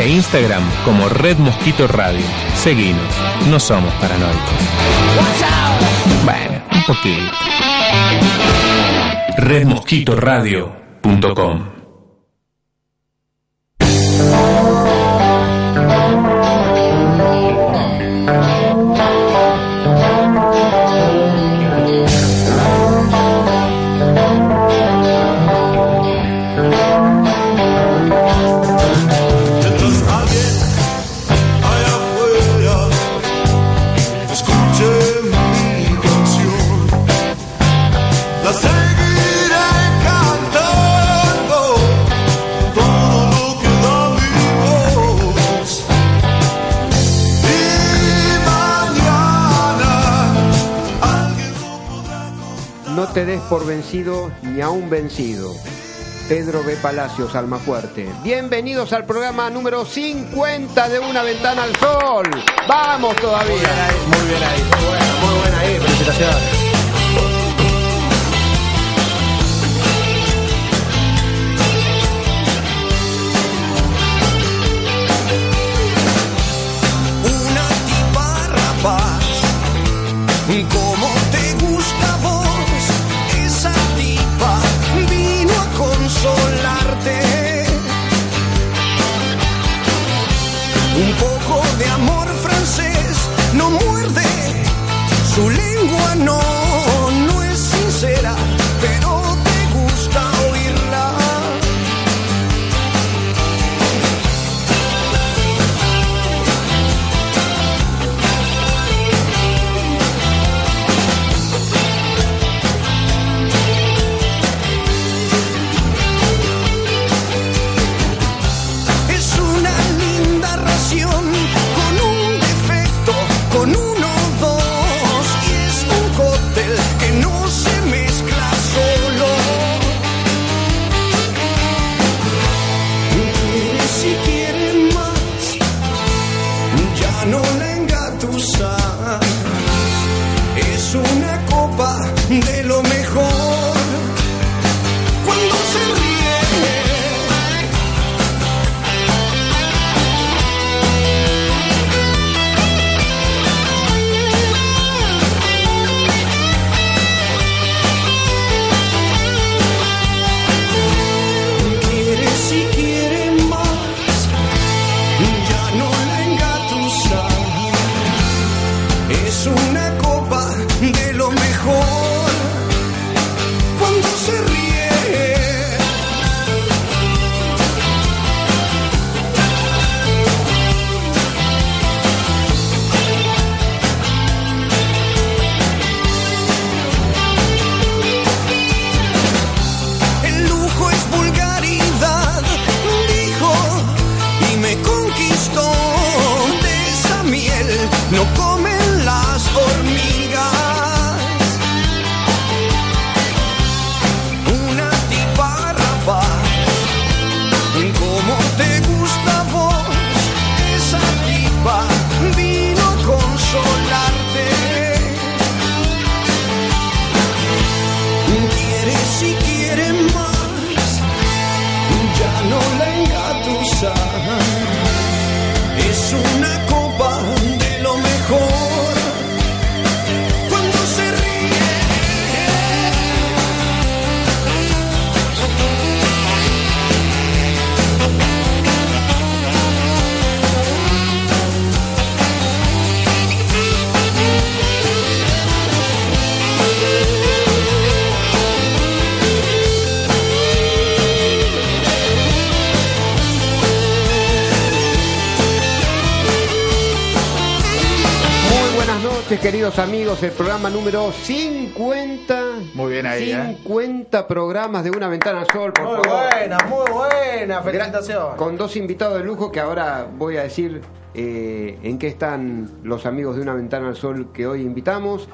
e Instagram como Red Mosquito Radio. Seguinos, no somos paranoicos. Bueno, un poquito. redmosquitoradio.com por vencido ni a un vencido. Pedro B. Palacios, Almafuerte. Bienvenidos al programa número 50 de Una Ventana al Sol. ¡Vamos todavía! Muy bien ahí, muy buena, muy buena ahí, felicitaciones. Queridos amigos. El programa número 50. Muy bien ahí, ¿eh? 50 programas de Una Ventana al Sol, por Muy favor. buena, muy buena, felicitaciones. Con dos invitados de lujo que ahora voy a decir eh, en qué están los amigos de Una Ventana al Sol que hoy invitamos.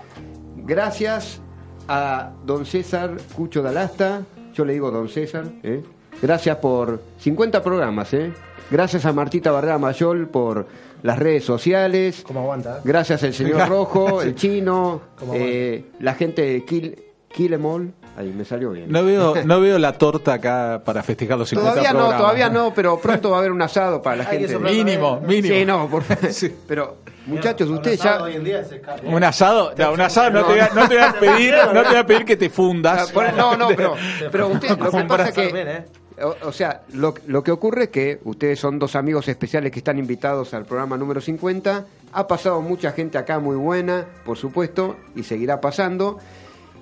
Gracias a don César Cucho Dalasta, yo le digo don César, ¿eh? gracias por 50 programas, ¿eh? gracias a Martita Barrera Mayol por las redes sociales, ¿Cómo aguanta? gracias al señor Rojo, el chino, ¿Cómo eh, la gente de Kill, Killemall, Ahí me salió bien. No veo, no veo la torta acá para festejar los 50 Todavía no, programas. todavía no, pero pronto va a haber un asado para la gente. Mínimo, mínimo. Sí, no, por Sí. Pero, muchachos, ustedes ya. Hoy en día se escapa. Un asado, no, un asado no, te voy a, no te voy a pedir, no te voy a pedir que te Ah, fundas. por- No, no, pero, pero usted, lo que pasa es que. O, o sea, lo, lo que ocurre es que ustedes son dos amigos especiales que están invitados al programa número 50. Ha pasado mucha gente acá muy buena, por supuesto, y seguirá pasando.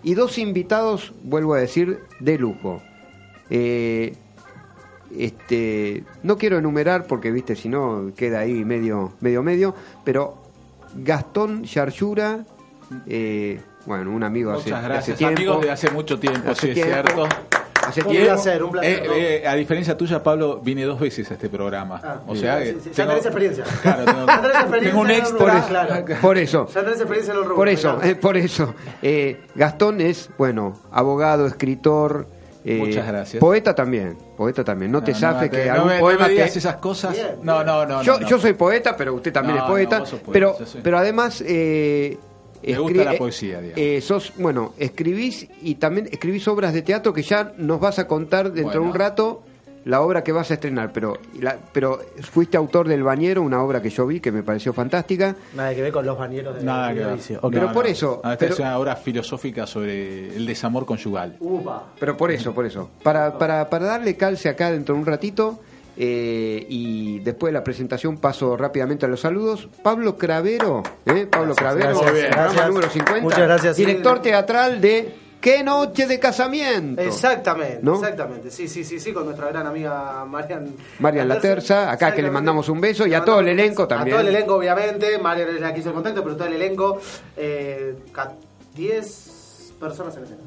Y dos invitados, vuelvo a decir, de lujo. Eh, este, no quiero enumerar porque, viste, si no queda ahí medio, medio, medio, pero Gastón Charchura, eh, bueno, un amigo hace, Muchas de gracias, hace tiempo. amigos de hace mucho tiempo, Hace sí, es cierto. Hace Un tiempo. placer, un placer. Eh, eh, a diferencia tuya, Pablo, vine dos veces a este programa. Ah, o sí, sea, sí, que sí, ya tengo- tenés experiencia. Claro, tengo, Ya tenés experiencia tengo un en el extra. rubro, claro. Por eso. Ya tenés experiencia en el rubro. Por eso, claro. eh, por eso. Eh, Gastón es, bueno, abogado, escritor. eh, Muchas gracias. Poeta también, poeta también. No, te No, zafes no, que no algún me, no poema me digas que... esas cosas. Bien, no, bien. no, no. yo, no, no. yo soy poeta, pero usted también No, es poeta. no, vos sos poeta, pero, yo soy- pero además... Me gusta la eh, poesía, digamos. eh, sos, bueno, escribís y también escribís obras de teatro que ya nos vas a contar dentro de un rato la obra que vas a estrenar. Pero, la- pero fuiste autor del Bañero, una obra que yo vi que me pareció fantástica. Nada que ver con los bañeros de Nada que ver. No, Pero no. por eso, No, esta pero- es una obra filosófica sobre el desamor conyugal. Upa. Pero por eso, por eso. Para, para, para darle calce acá dentro de un ratito eh, y después de la presentación paso rápidamente a los saludos. Pablo Cravero, ¿eh? Pablo Cravero, gracias, gracias. número 50. Muchas gracias, sí. Director teatral de ¿Qué noche de casamiento? Exactamente, ¿No? exactamente. Sí, sí, sí, sí, con nuestra gran amiga Marian Marian Laterza, acá que le mandamos un beso, y a todo el elenco también. A todo el elenco, obviamente. Marian es la que hizo el contacto, pero todo el elenco. Eh, ca- 10 personas en escena.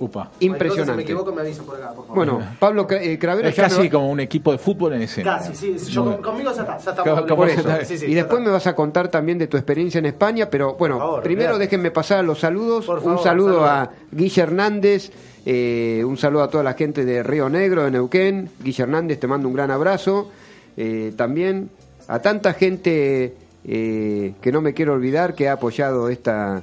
Upa. Cosa, Si me Impresionante. equivoco, me avisan por acá, por favor. Bueno, Pablo eh, Cravero Es casi como un equipo de fútbol en escena. Casi, sí. Yo, conmigo ya está. Ya está Por eso. Sí, sí, y después está. me vas a contar también de tu experiencia en España, pero bueno, favor, primero déjenme pasar a los saludos. Un saludo saludos. a Guille Hernández, eh, un saludo a toda la gente de Río Negro, de Neuquén. Guille Hernández, te mando un gran abrazo. Eh, también a tanta gente eh, que no me quiero olvidar que ha apoyado esta,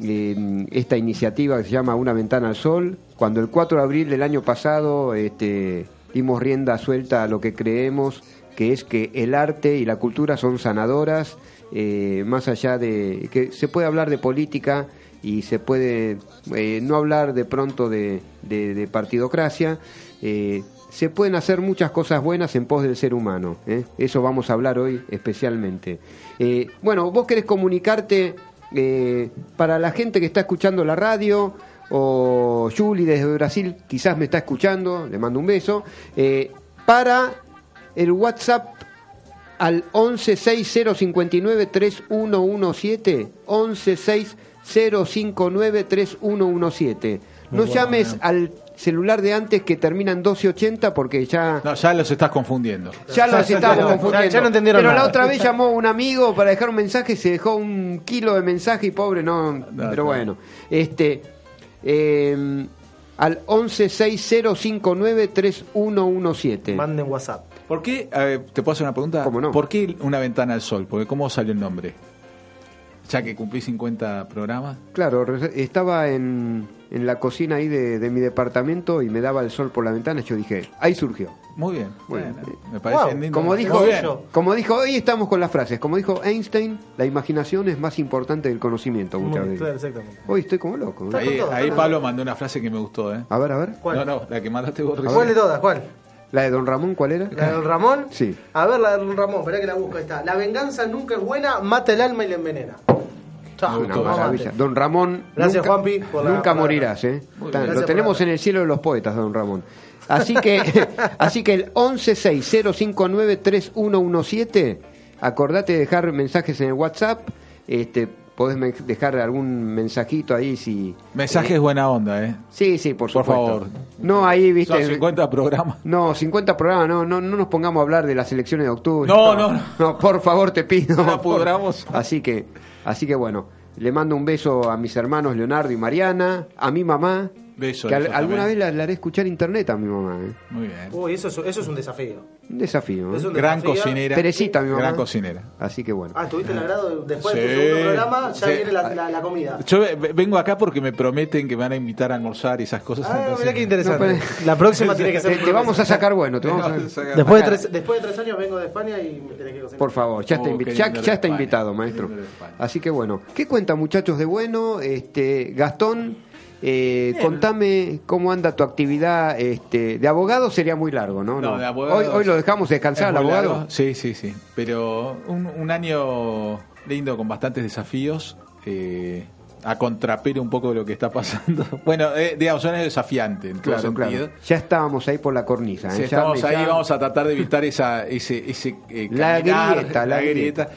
esta iniciativa que se llama Una Ventana al Sol. Cuando el 4 de abril del año pasado este, dimos rienda suelta a lo que creemos, que es que el arte y la cultura son sanadoras, eh, más allá de que se puede hablar de política y se puede eh, no hablar de pronto de, partidocracia. eh, se pueden hacer muchas cosas buenas en pos del ser humano. Eso vamos a hablar hoy especialmente. Bueno, vos querés comunicarte eh, para la gente que está escuchando la radio, o Julie desde Brasil quizás me está escuchando, le mando un beso, eh, para el WhatsApp al 1160593117, 1160593117. No bueno, llames eh. al celular de antes que termina en 1280 porque ya No, ya los estás confundiendo. ya los Ya- estamos ya- confundiendo. ya no entendieron Pero la otra vez llamó un amigo para dejar un mensaje, se dejó un kilo de mensaje y pobre no. No, pero está bueno, este eh, al 1160593117. Manden WhatsApp. ¿Por qué, ver, te puedo hacer una pregunta? ¿Cómo no? ¿Por qué una ventana al sol? Porque ¿cómo salió el nombre? Ya que cumplí 50 programas. Claro, estaba en, en la cocina ahí de, de mi departamento y me daba el sol por la ventana. Yo dije, ahí surgió. Muy bien. Muy Bueno, bien. me parece Wow, lindo. Como dijo, bien. como dijo, hoy estamos con las frases. Como dijo Einstein, la imaginación es más importante del conocimiento muchas Muy- veces. exactamente. Hoy estoy como loco. Ahí, Pablo mandó una frase que me gustó, ¿eh? A ver, a ver. ¿Cuál? No, no, la que mandaste vos. ¿Cuál de todas? ¿Cuál? La de Don Ramón, ¿cuál era? ¿La del Ramón? Sí. A ver, la del Ramón, esperá que la busco. Ahí está. La venganza nunca es buena, mata el alma y la envenena. Una maravilla. Don Ramón, Gracias, nunca, Juanpi, por la nunca morirás, ¿eh? Lo tenemos en el cielo de los poetas, Don Ramón. Así que, así que el 1160593117, acordate de dejar mensajes en el WhatsApp, este, podés dejar algún mensajito ahí si... Mensajes buena onda, ¿eh? Sí, sí, por Por supuesto. favor. No, ahí, viste... Son 50 programas. No, 50 programas, no, no, no nos pongamos a hablar de las elecciones de octubre. No, no, no. por favor, te pido. No pudramos. Así que, así que bueno, le mando un beso a mis hermanos Leonardo y Mariana, a mi mamá, Beso, que al- alguna vez la, la haré escuchar internet a mi mamá. ¿eh? Muy bien. Uy, eso es, eso es un desafío. Un desafío. ¿eh? Es un Gran desafío. cocinera. Perecita, mi mamá. Gran cocinera. Así que bueno. Ah, tuviste el agrado de- después Sí, de tu segundo programa, ya sí. viene la, la- la comida. Yo ve- vengo acá porque me prometen que me van a invitar a almorzar y esas cosas. Ah, entonces- mirá qué interesante. No, pero- la próxima tiene que ser. Te, te vamos a sacar bueno, te vamos a- Después de, tres, después de tres años vengo de España y me tenés que cocinar. Por favor, ya está, Oh, ya, ya está invitado, maestro. Así que bueno, ¿qué cuentan muchachos de bueno? Este, Gastón, eh, contame cómo anda tu actividad este, de abogado, sería muy largo, ¿no? No, de abogado hoy, hoy lo dejamos descansar muy abogado. largo. Sí, sí, sí. Pero un, un año lindo con bastantes desafíos. eh, a contrapelo un poco de lo que está pasando. Bueno, eh, digamos, un año desafiante en todo Claro, sentido. claro. Ya estábamos ahí por la cornisa. ¿eh? Ya estamos me- ahí, ya- vamos a tratar de evitar esa, ese, ese eh, La grieta, la grieta.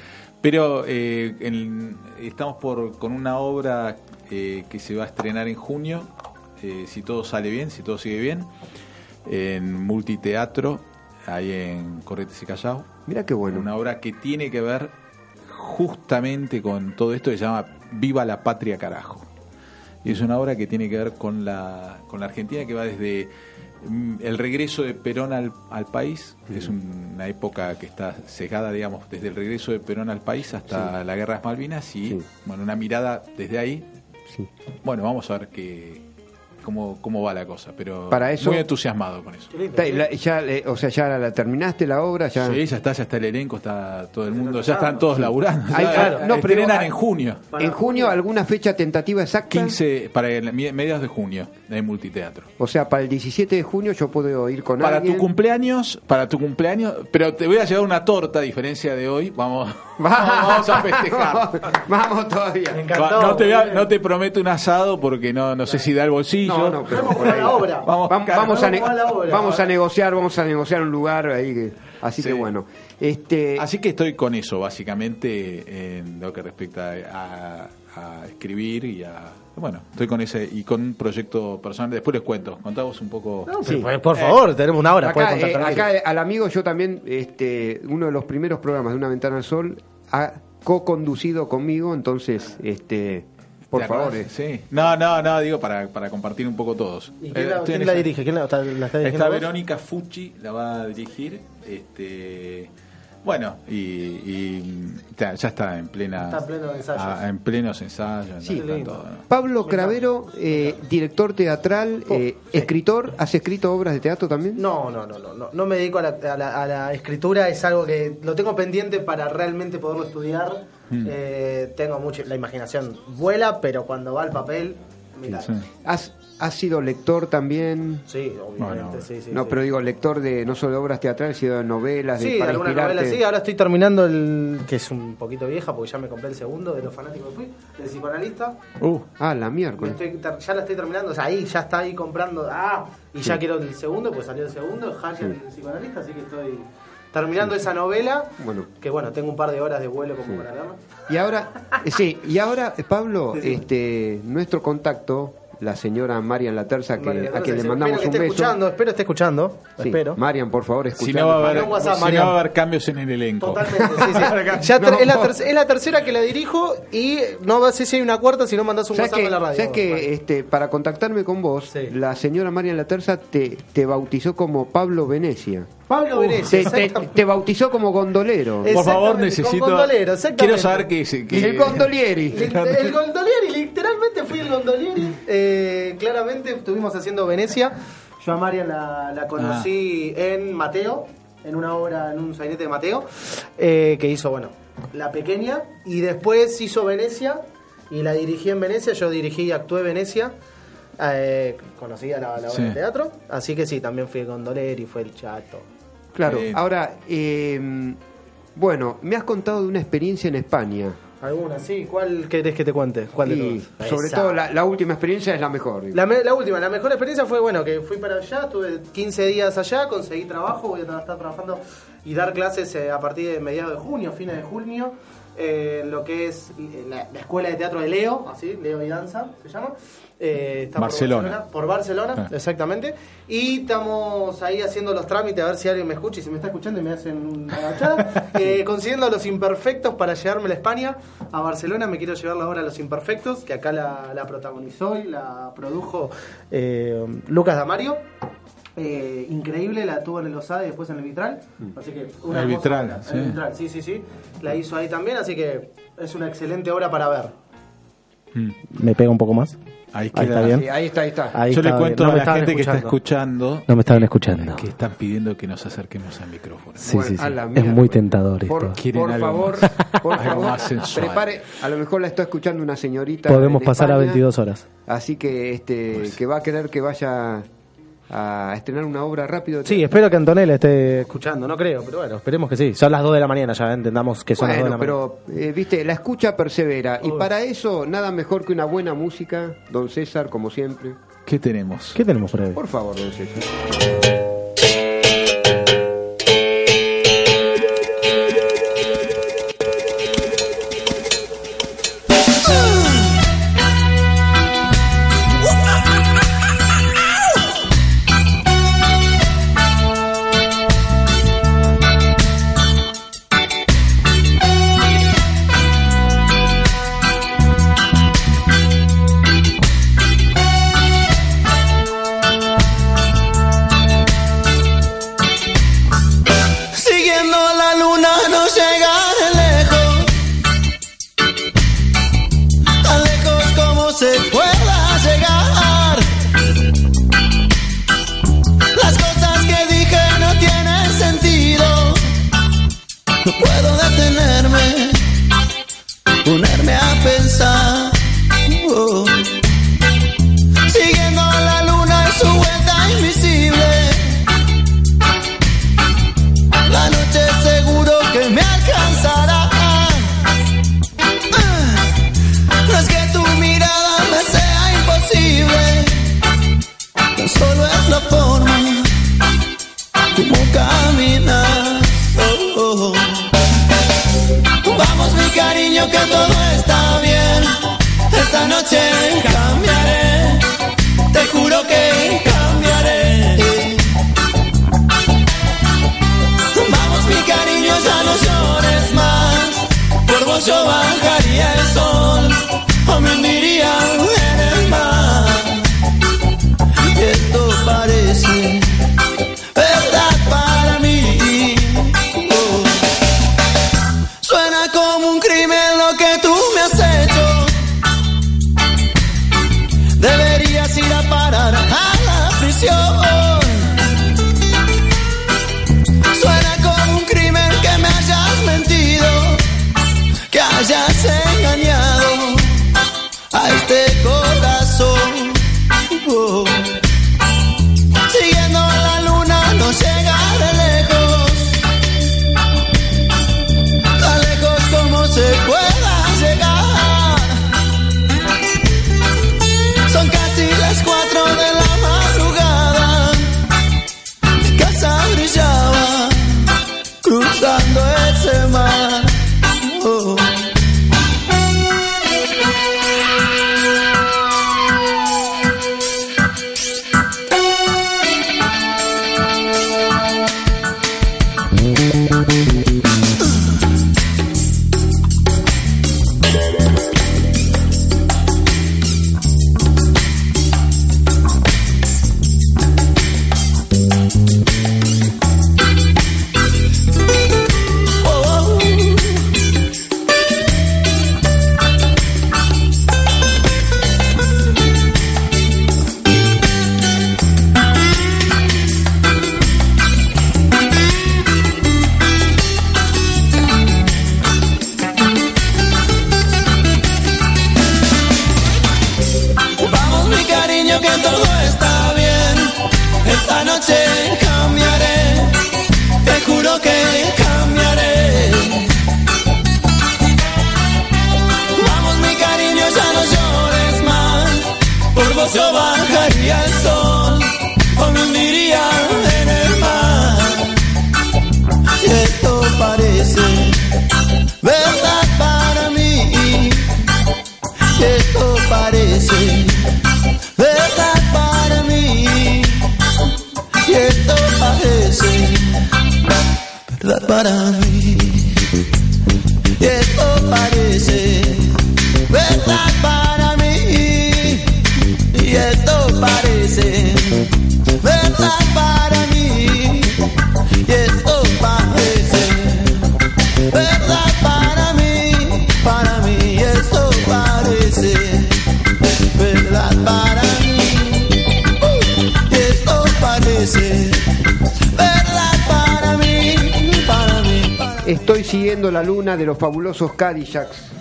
Pero eh, en- estamos por con una obra eh, que se va a estrenar en junio, eh, si todo sale bien, si todo sigue bien, en multiteatro, ahí en Corrientes y Callao. Mira qué bueno. Una obra que tiene que ver justamente con todo esto que se llama Viva la Patria Carajo. Y es una obra que tiene que ver con la, con la Argentina, que va desde mm, el regreso de Perón al, al país, que es un- una época que está cegada, digamos, desde el regreso de Perón al país hasta la Guerra de Malvinas, y Sí. bueno, una mirada desde ahí. Bueno, vamos a ver qué, cómo, cómo va la cosa, pero Para eso- muy entusiasmado con eso. Lindo. La- ya, eh, o sea, ya la terminaste la obra, ya. Sí, ya está, ya está el elenco, está todo el mundo, ya están todos laburando. Ay, Ya, claro. No, pero- estrenan en junio. En junio, ¿alguna fecha tentativa exacta? 15 para el, mediados de junio en multiteatro. O sea, para el 17 de junio yo puedo ir con Para alguien. tu cumpleaños, para tu cumpleaños, pero te voy a llevar una torta a diferencia de hoy, vamos, vamos a festejar. Vamos todavía. Me encantó. No te, voy a- muy no te prometo un asado porque no, no sé si da el bolsillo. No, no, pero Vamos por con ahí. la obra. Vamos, Vamos, a, ne- vamos a la obra. vamos a negociar, vamos a negociar un lugar ahí. que- así que bueno. Este, Así que estoy con eso, básicamente, en lo que respecta a, a escribir y a. Bueno, estoy con ese y con un proyecto personal. Después les cuento. Contamos un poco. No, Sí. pero, por favor, tenemos una hora. acá, eh, acá, eh, al amigo yo también, este, uno de los primeros programas de Una Ventana al Sol, ha co-conducido conmigo, entonces, este, por ¿Te favor. eh, Sí. No, no, no, digo para, para compartir un poco todos. ¿Y Eh, quién, la, quién dirige? ¿Quién la, está, la está dirigiendo? Está vos? Verónica Fucci, la va a dirigir. Este, bueno, y, y ya, ya está en plena. Está en pleno ensayos. ah, en plenos ensayos. Sí. está lindo. todo, ¿no? Pablo Cravero, eh, director teatral, eh, escritor, ¿has escrito obras de teatro también? No, no, no, no, no, no me dedico a la, a la- a la escritura, es algo que lo tengo pendiente para realmente poderlo estudiar. Hmm. Eh, tengo mucha, la imaginación vuela, pero cuando va al papel, mira. Sí. ¿Has, has sido lector también? Sí, obviamente, Bueno, sí, sí. no, sí. pero digo lector de no solo de obras teatrales, sino de novelas, de, Sí, para algunas inspirarte. novelas sí. Ahora estoy terminando el. que es un poquito vieja porque ya me compré el segundo de los fanáticos que fui, del psicoanalista. Uh, Ah, la miércoles. estoy ya la estoy terminando, o sea, ahí ya está ahí comprando. Ah, y ya quiero el segundo, pues salió el segundo, Hacker el psicoanalista, así que estoy terminando esa novela. Bueno. Que bueno, tengo un par de horas de vuelo como para verla. Y ahora, eh, sí, y ahora, eh, Pablo, este, nuestro contacto, la señora Marian Laterza, que, a quien le mandamos un esté beso. escuchando, espero esté escuchando, Sí, espero. Marian, por favor, si escuchame. no, va a haber, WhatsApp, si no Mariano. va a haber cambios en el elenco. Totalmente, sí, sí. Ya es, la ter- es la tercera que la dirijo y no sé si hay una cuarta si no mandas un ¿Sabes WhatsApp que, a la radio. sabes que, Vale. este, para contactarme con vos, Sí. la señora Marian Laterza te, te bautizó como Pablo Venecia. Pablo Venecia, Te, te- exactamente. te bautizó como gondolero. Es- Por favor, necesito. gondolero, quiero saber se- que- El gondolieri. Li- El gondolieri, literalmente fui el gondolieri. Eh, claramente estuvimos haciendo Venecia. Yo a Marian la, la conocí en Mateo, en una obra, en un sainete de Mateo, eh, que hizo, bueno, La Pequeña, y después hizo Venecia, y la dirigí en Venecia, yo dirigí y actué Venecia. Eh, conocía la, la obra Sí. de teatro, así que sí, también fui el gondoleri, fue el chato. Claro, ahora, eh, bueno, me has contado de una experiencia en España. ¿Alguna? Sí, ¿cuál querés que te cuente? ¿Cuál de Y sobre Esa. todo la, la última experiencia es la mejor. La, me- la última, la mejor experiencia fue, bueno, que fui para allá, estuve 15 días allá, conseguí trabajo, voy a estar trabajando y dar clases eh, a partir de mediados de junio, fines de junio, eh, en lo que es eh, la, la Escuela de Teatro de Leo, así, Leo y Danza se llama. Eh, está Barcelona. Por Barcelona, por Barcelona, Ah. exactamente. Y estamos ahí haciendo los trámites a ver si alguien me escucha y si me está escuchando y me hacen una agachada. eh, consiguiendo los imperfectos para llevármela a España, a Barcelona. Me quiero llevar la obra Los Imperfectos, que acá la, la protagonizó y la produjo Lucas Damario. Eh, increíble, la tuvo en el Osada y después en el Vitral. Así que una El Vitral, sí. El Vitral, sí, sí, sí. La hizo ahí también, así que es una excelente obra para ver. Mm. ¿Me pega un poco más? Ahí Ahí está bien. Sí, ahí está, ahí está. Ahí Yo le cuento. No a la gente que está escuchando No me estaban escuchando. que están pidiendo que nos acerquemos al micrófono. Sí, Bueno, sí, sí. Es muy tentador esto. Por, Quieren por algo favor, más. por Algo favor, más sensual. prepare, a lo mejor la está escuchando una señorita. Podemos pasar a España, 22 horas. Así que este Pues que va a querer que vaya a estrenar una obra rápido. Sí, espero que Antonella esté escuchando, no creo, pero bueno, esperemos que sí. Son las 2 de la mañana, ya entendamos que son las 2 de la mañana. pero eh, viste, la escucha persevera y para eso nada mejor que una buena música, don César, como siempre. ¿Qué tenemos? ¿Qué tenemos por ahí? Por favor, don César. De los fabulosos Cadillacs.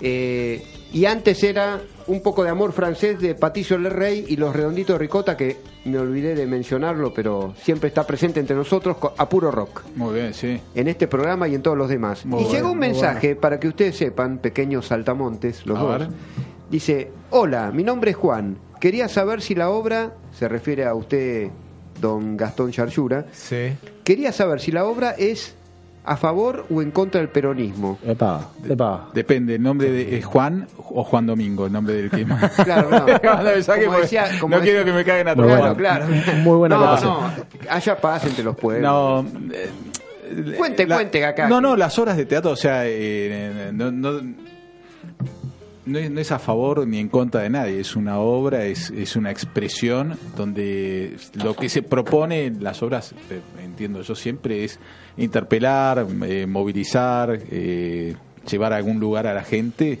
Eh, y antes era un poco de amor francés de Patricio Lerrey y los redonditos de ricota, que me olvidé de mencionarlo, pero siempre está presente entre nosotros a puro rock. Muy bien, sí. En este programa y en todos los demás. Muy y bueno, llegó un mensaje para que ustedes sepan, pequeños saltamontes, los A dos. ver. Dice: Hola, mi nombre es Juan. Quería saber si la obra, se refiere a usted, don Gastón Charchura, Sí. quería saber si la obra es a favor o en contra del peronismo. Epa, epa. Depende, el nombre de es Juan o Juan Domingo, el nombre del que más. Claro, no. Como decía- como no decía- quiero que me caigan a trompadas. Claro. Muy buena no, no, haya paz entre los pueblos. No. eh, Cuente, la- cuente acá. No, no, las obras de teatro, o sea, eh, no, no, no es, no es a favor ni en contra de nadie, es una obra, es, es una expresión donde lo que se propone en las obras, eh, entiendo yo siempre, es interpelar, eh, movilizar, eh, llevar a algún lugar a la gente,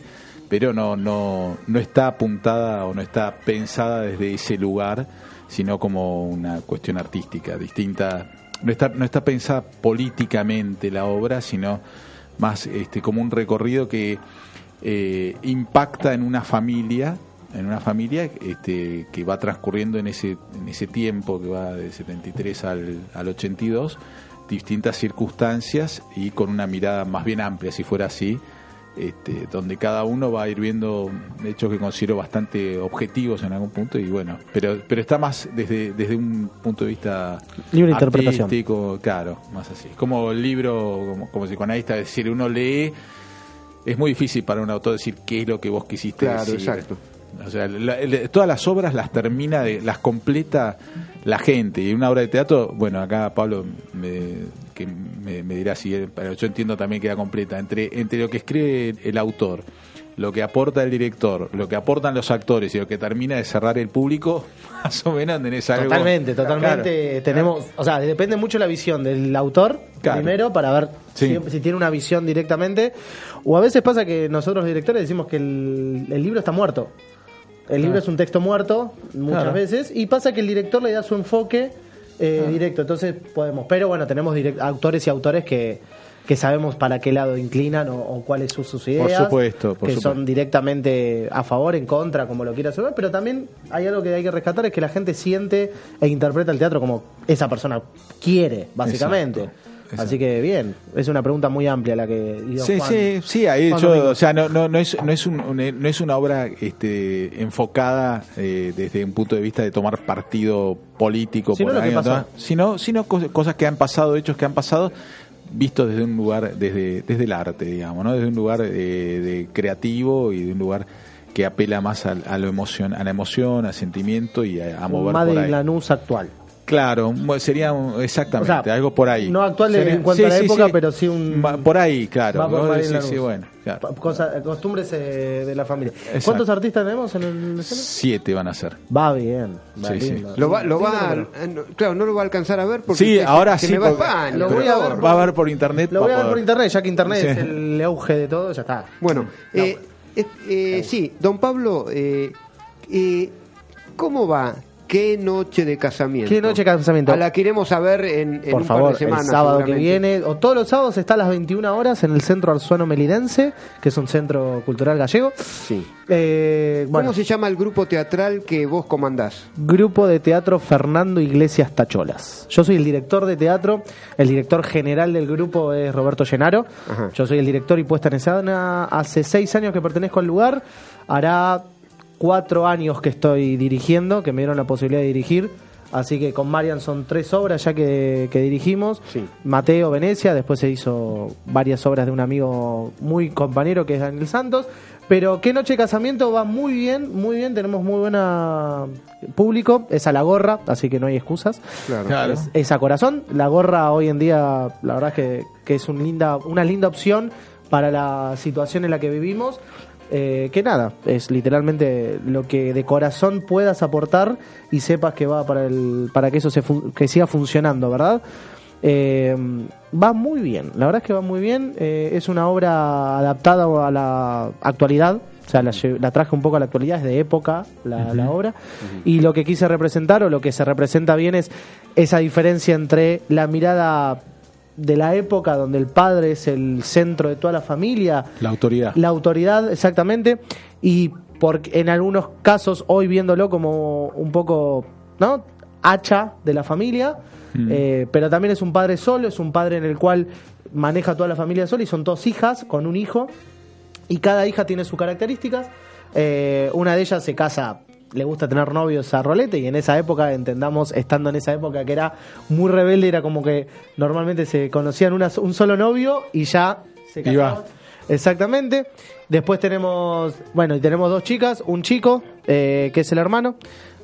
pero no, no, no está apuntada o no está pensada desde ese lugar, sino como una cuestión artística distinta. No está, no está pensada políticamente la obra, sino más este, como un recorrido que eh, impacta en una familia, en una familia este, que va transcurriendo en ese, en ese tiempo que va del 73 al, al 82, distintas circunstancias y con una mirada más bien amplia, si fuera así, este, donde cada uno va a ir viendo hechos que considero bastante objetivos en algún punto y bueno, pero pero está más desde desde un punto de vista Libre interpretación. claro, más así. Como el libro, como, como psicoanalista, es decir, uno lee, es muy difícil para un autor decir qué es lo que vos quisiste Claro, decir. exacto. O sea, la- todas las obras las termina, de, las completa la gente. Y una obra de teatro, bueno, acá Pablo me, que me, me dirá si, él- pero yo entiendo también que queda completa. Entre, entre lo que escribe el autor, lo que aporta el director, lo que aportan los actores y lo que termina de cerrar el público, más o menos tenés algo. Totalmente, totalmente. Claro. tenemos, o sea, depende mucho la visión del autor Claro. primero para ver Sí. si, si tiene una visión directamente. O a veces pasa que nosotros los directores decimos que el, el libro está muerto. El libro es un texto muerto muchas Claro. veces y pasa que el director le da su enfoque eh, directo. Entonces podemos, pero bueno, tenemos autores y autores que, que sabemos para qué lado inclinan o, o cuáles son sus ideas. supuesto, por que supuesto. son directamente a favor, en contra, como lo quiera hacer, pero también hay algo que hay que rescatar, es que la gente siente e interpreta el teatro como esa persona quiere, básicamente. Exacto, exacto. Así que bien, es una pregunta muy amplia la que hizo Sí, Juan. sí, sí, ahí Juan yo, Domingo. o sea, no, no, no es, no es, un- no es una obra este, enfocada eh, desde un punto de vista de tomar partido político, Sino por ahí. ¿no? sino, sino cos- cosas que han pasado, hechos que han pasado, vistos desde un lugar, desde, desde el arte, digamos, ¿no? desde un lugar eh, de creativo y de un lugar que apela más al- a, lo emoción, a la emoción, al sentimiento y a, a mover Made por ahí. Lanús actual. Claro, sería exactamente, O sea, algo por ahí. no actual en cuanto a la época, pero sí un- Por ahí, claro. Va por decís, bueno, claro. Cosa- costumbres eh, de la familia. Exacto. ¿Cuántos artistas tenemos en el escenario? Siete van a ser. Va bien, va Sí, sí. lindo. Lo va, lo va, eh, claro, no lo va a alcanzar a ver porque Sí, ahora sí. va porque- Lo voy a ver va a ver por internet. Lo va voy a ver por internet, ya que internet Sí. es el auge de todo, ya está. Bueno, eh, eh, eh, sí, don Pablo, eh, eh, ¿cómo va? ¿Qué noche de casamiento? ¿Qué noche de casamiento? A la que iremos a ver en, en Por un favor, par de semanas. el sábado que viene, o todos los sábados está a las 21 horas en el Centro Arzuano Melidense, que es un centro cultural gallego. Sí. Eh, bueno, ¿Cómo se llama el grupo teatral que vos comandás? Grupo de Teatro Fernando Iglesias Tacholas. Yo soy el director de teatro, el director general del grupo es Roberto Llenaro. Ajá. Yo soy el director y puesta en escena. Hace seis años que pertenezco al lugar. Hará cuatro años que estoy dirigiendo, que me dieron la posibilidad de dirigir. Así que con Marian son tres obras ya que, que dirigimos. Sí. Mateo, Venecia, después se hizo varias obras de un amigo muy compañero que es Daniel Santos. Pero qué noche de casamiento va muy bien, muy bien, tenemos muy buena público, es a la gorra, así que no hay excusas. Claro. Claro. Es, es a corazón, la gorra hoy en día, la verdad es que, que es un linda, una linda opción para la situación en la que vivimos. Eh, que nada, es literalmente lo que de corazón puedas aportar y sepas que va para el para que eso se fun- que siga funcionando, ¿verdad? Eh, va muy bien, la verdad es que va muy bien. eh, es una obra adaptada a la actualidad, o sea, la, traje un poco a la actualidad, es de época la, la obra. Y lo que quise representar, o lo que se representa bien, es esa diferencia entre la mirada de la época donde el padre es el centro de toda la familia, La autoridad. la autoridad, exactamente, y porque en algunos casos, hoy viéndolo como un poco, ¿no? Hacha de la familia, eh, pero también es un padre solo, es un padre en el cual maneja toda la familia solo y son dos hijas con un hijo, y cada hija tiene sus características. Eh, una de ellas se casa, le gusta tener novios a rolete, y en esa época, entendamos, estando en esa época que era muy rebelde, era como que normalmente se conocían una- un solo novio y ya se casaban. Exactamente. Después tenemos, bueno, y tenemos dos chicas, un chico, eh, que es el hermano.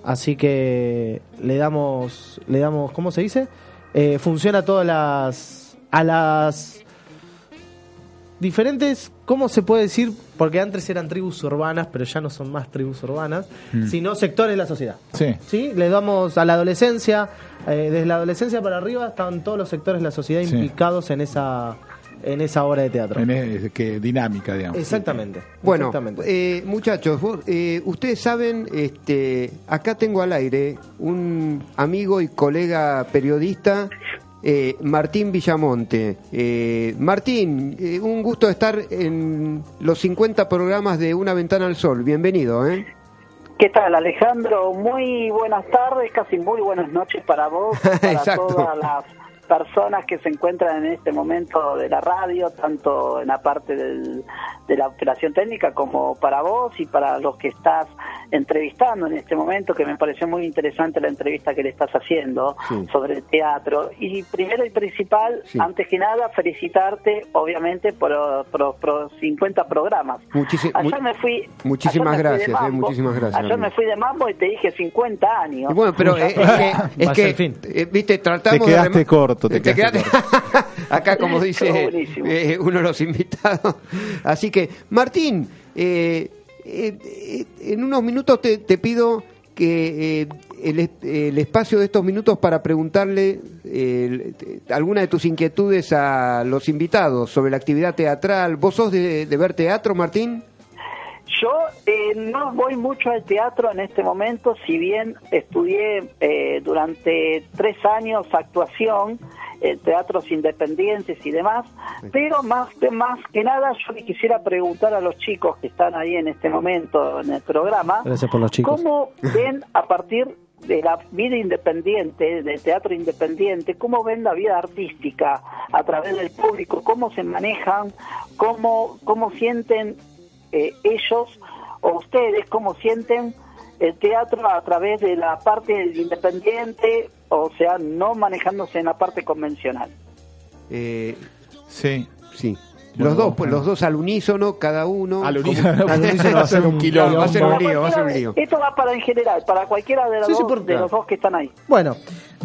Así que le damos, le damos, ¿cómo se dice? Eh, funciona a todas las, a las diferentes, ¿cómo se puede decir? Porque antes eran tribus urbanas, pero ya no son más tribus urbanas, sino sectores de la sociedad. Sí. ¿sí? Le damos a la adolescencia, eh, desde la adolescencia para arriba están todos los sectores de la sociedad Sí. implicados en esa, en esa obra de teatro. En es- que dinámica, digamos. Exactamente. Bueno, exactamente. eh, muchachos, vos, eh, ustedes saben, este, acá tengo al aire un amigo y colega periodista, eh, Martín Villamonte. Eh, Martín, eh, un gusto estar en los 50 programas de Una Ventana al Sol. Bienvenido, ¿eh? ¿Qué tal, Alejandro? Muy buenas tardes, casi muy buenas noches para vos, para Exacto. todas las personas que se encuentran en este momento de la radio, tanto en la parte del- de la operación técnica como para vos y para los que estás entrevistando en este momento, que me pareció muy interesante la entrevista que le estás haciendo Sí. sobre el teatro. Y primero y principal, Sí. antes que nada, felicitarte, obviamente, por, por, por 50 programas. Ayer me fui... muchísimas ayer me fui de gracias, eh, mambo. muchísimas gracias, Ayer me fui de mambo y te dije 50 años. Y bueno, pero eh, es que, es que, ser fin. eh, viste, tratamos Te de quedaste rema- corto, te quedaste Acá, como dice eh, uno de los invitados. Así que, Martín, eh, eh, eh, en unos minutos te, te pido que eh, el, es- el espacio de estos minutos para preguntarle alguna de tus inquietudes a los invitados sobre la actividad teatral. ¿Vos sos de, de ver teatro, Martín? Yo eh, no voy mucho al teatro en este momento, si bien estudié eh, durante tres años actuación, eh, teatros independientes y demás, pero más, de- más que nada yo le quisiera preguntar a los chicos que están ahí en este momento en el programa, Gracias por los chicos. ¿cómo ven a partir de la vida independiente, del teatro independiente, cómo ven la vida artística a través del público, cómo se manejan, cómo, cómo sienten eh, ellos o ustedes, cómo sienten el teatro a través de la parte independiente, o sea, no manejándose en la parte convencional. Eh, Sí. sí. Los dos, pues, los dos al unísono, cada uno. Al unísono, al unísono va a ser un quilombo. Va a ser un lío, va a ser un lío. Esto va para en general, para cualquiera de los, Sí, sí, dos, de los dos que están ahí. Bueno,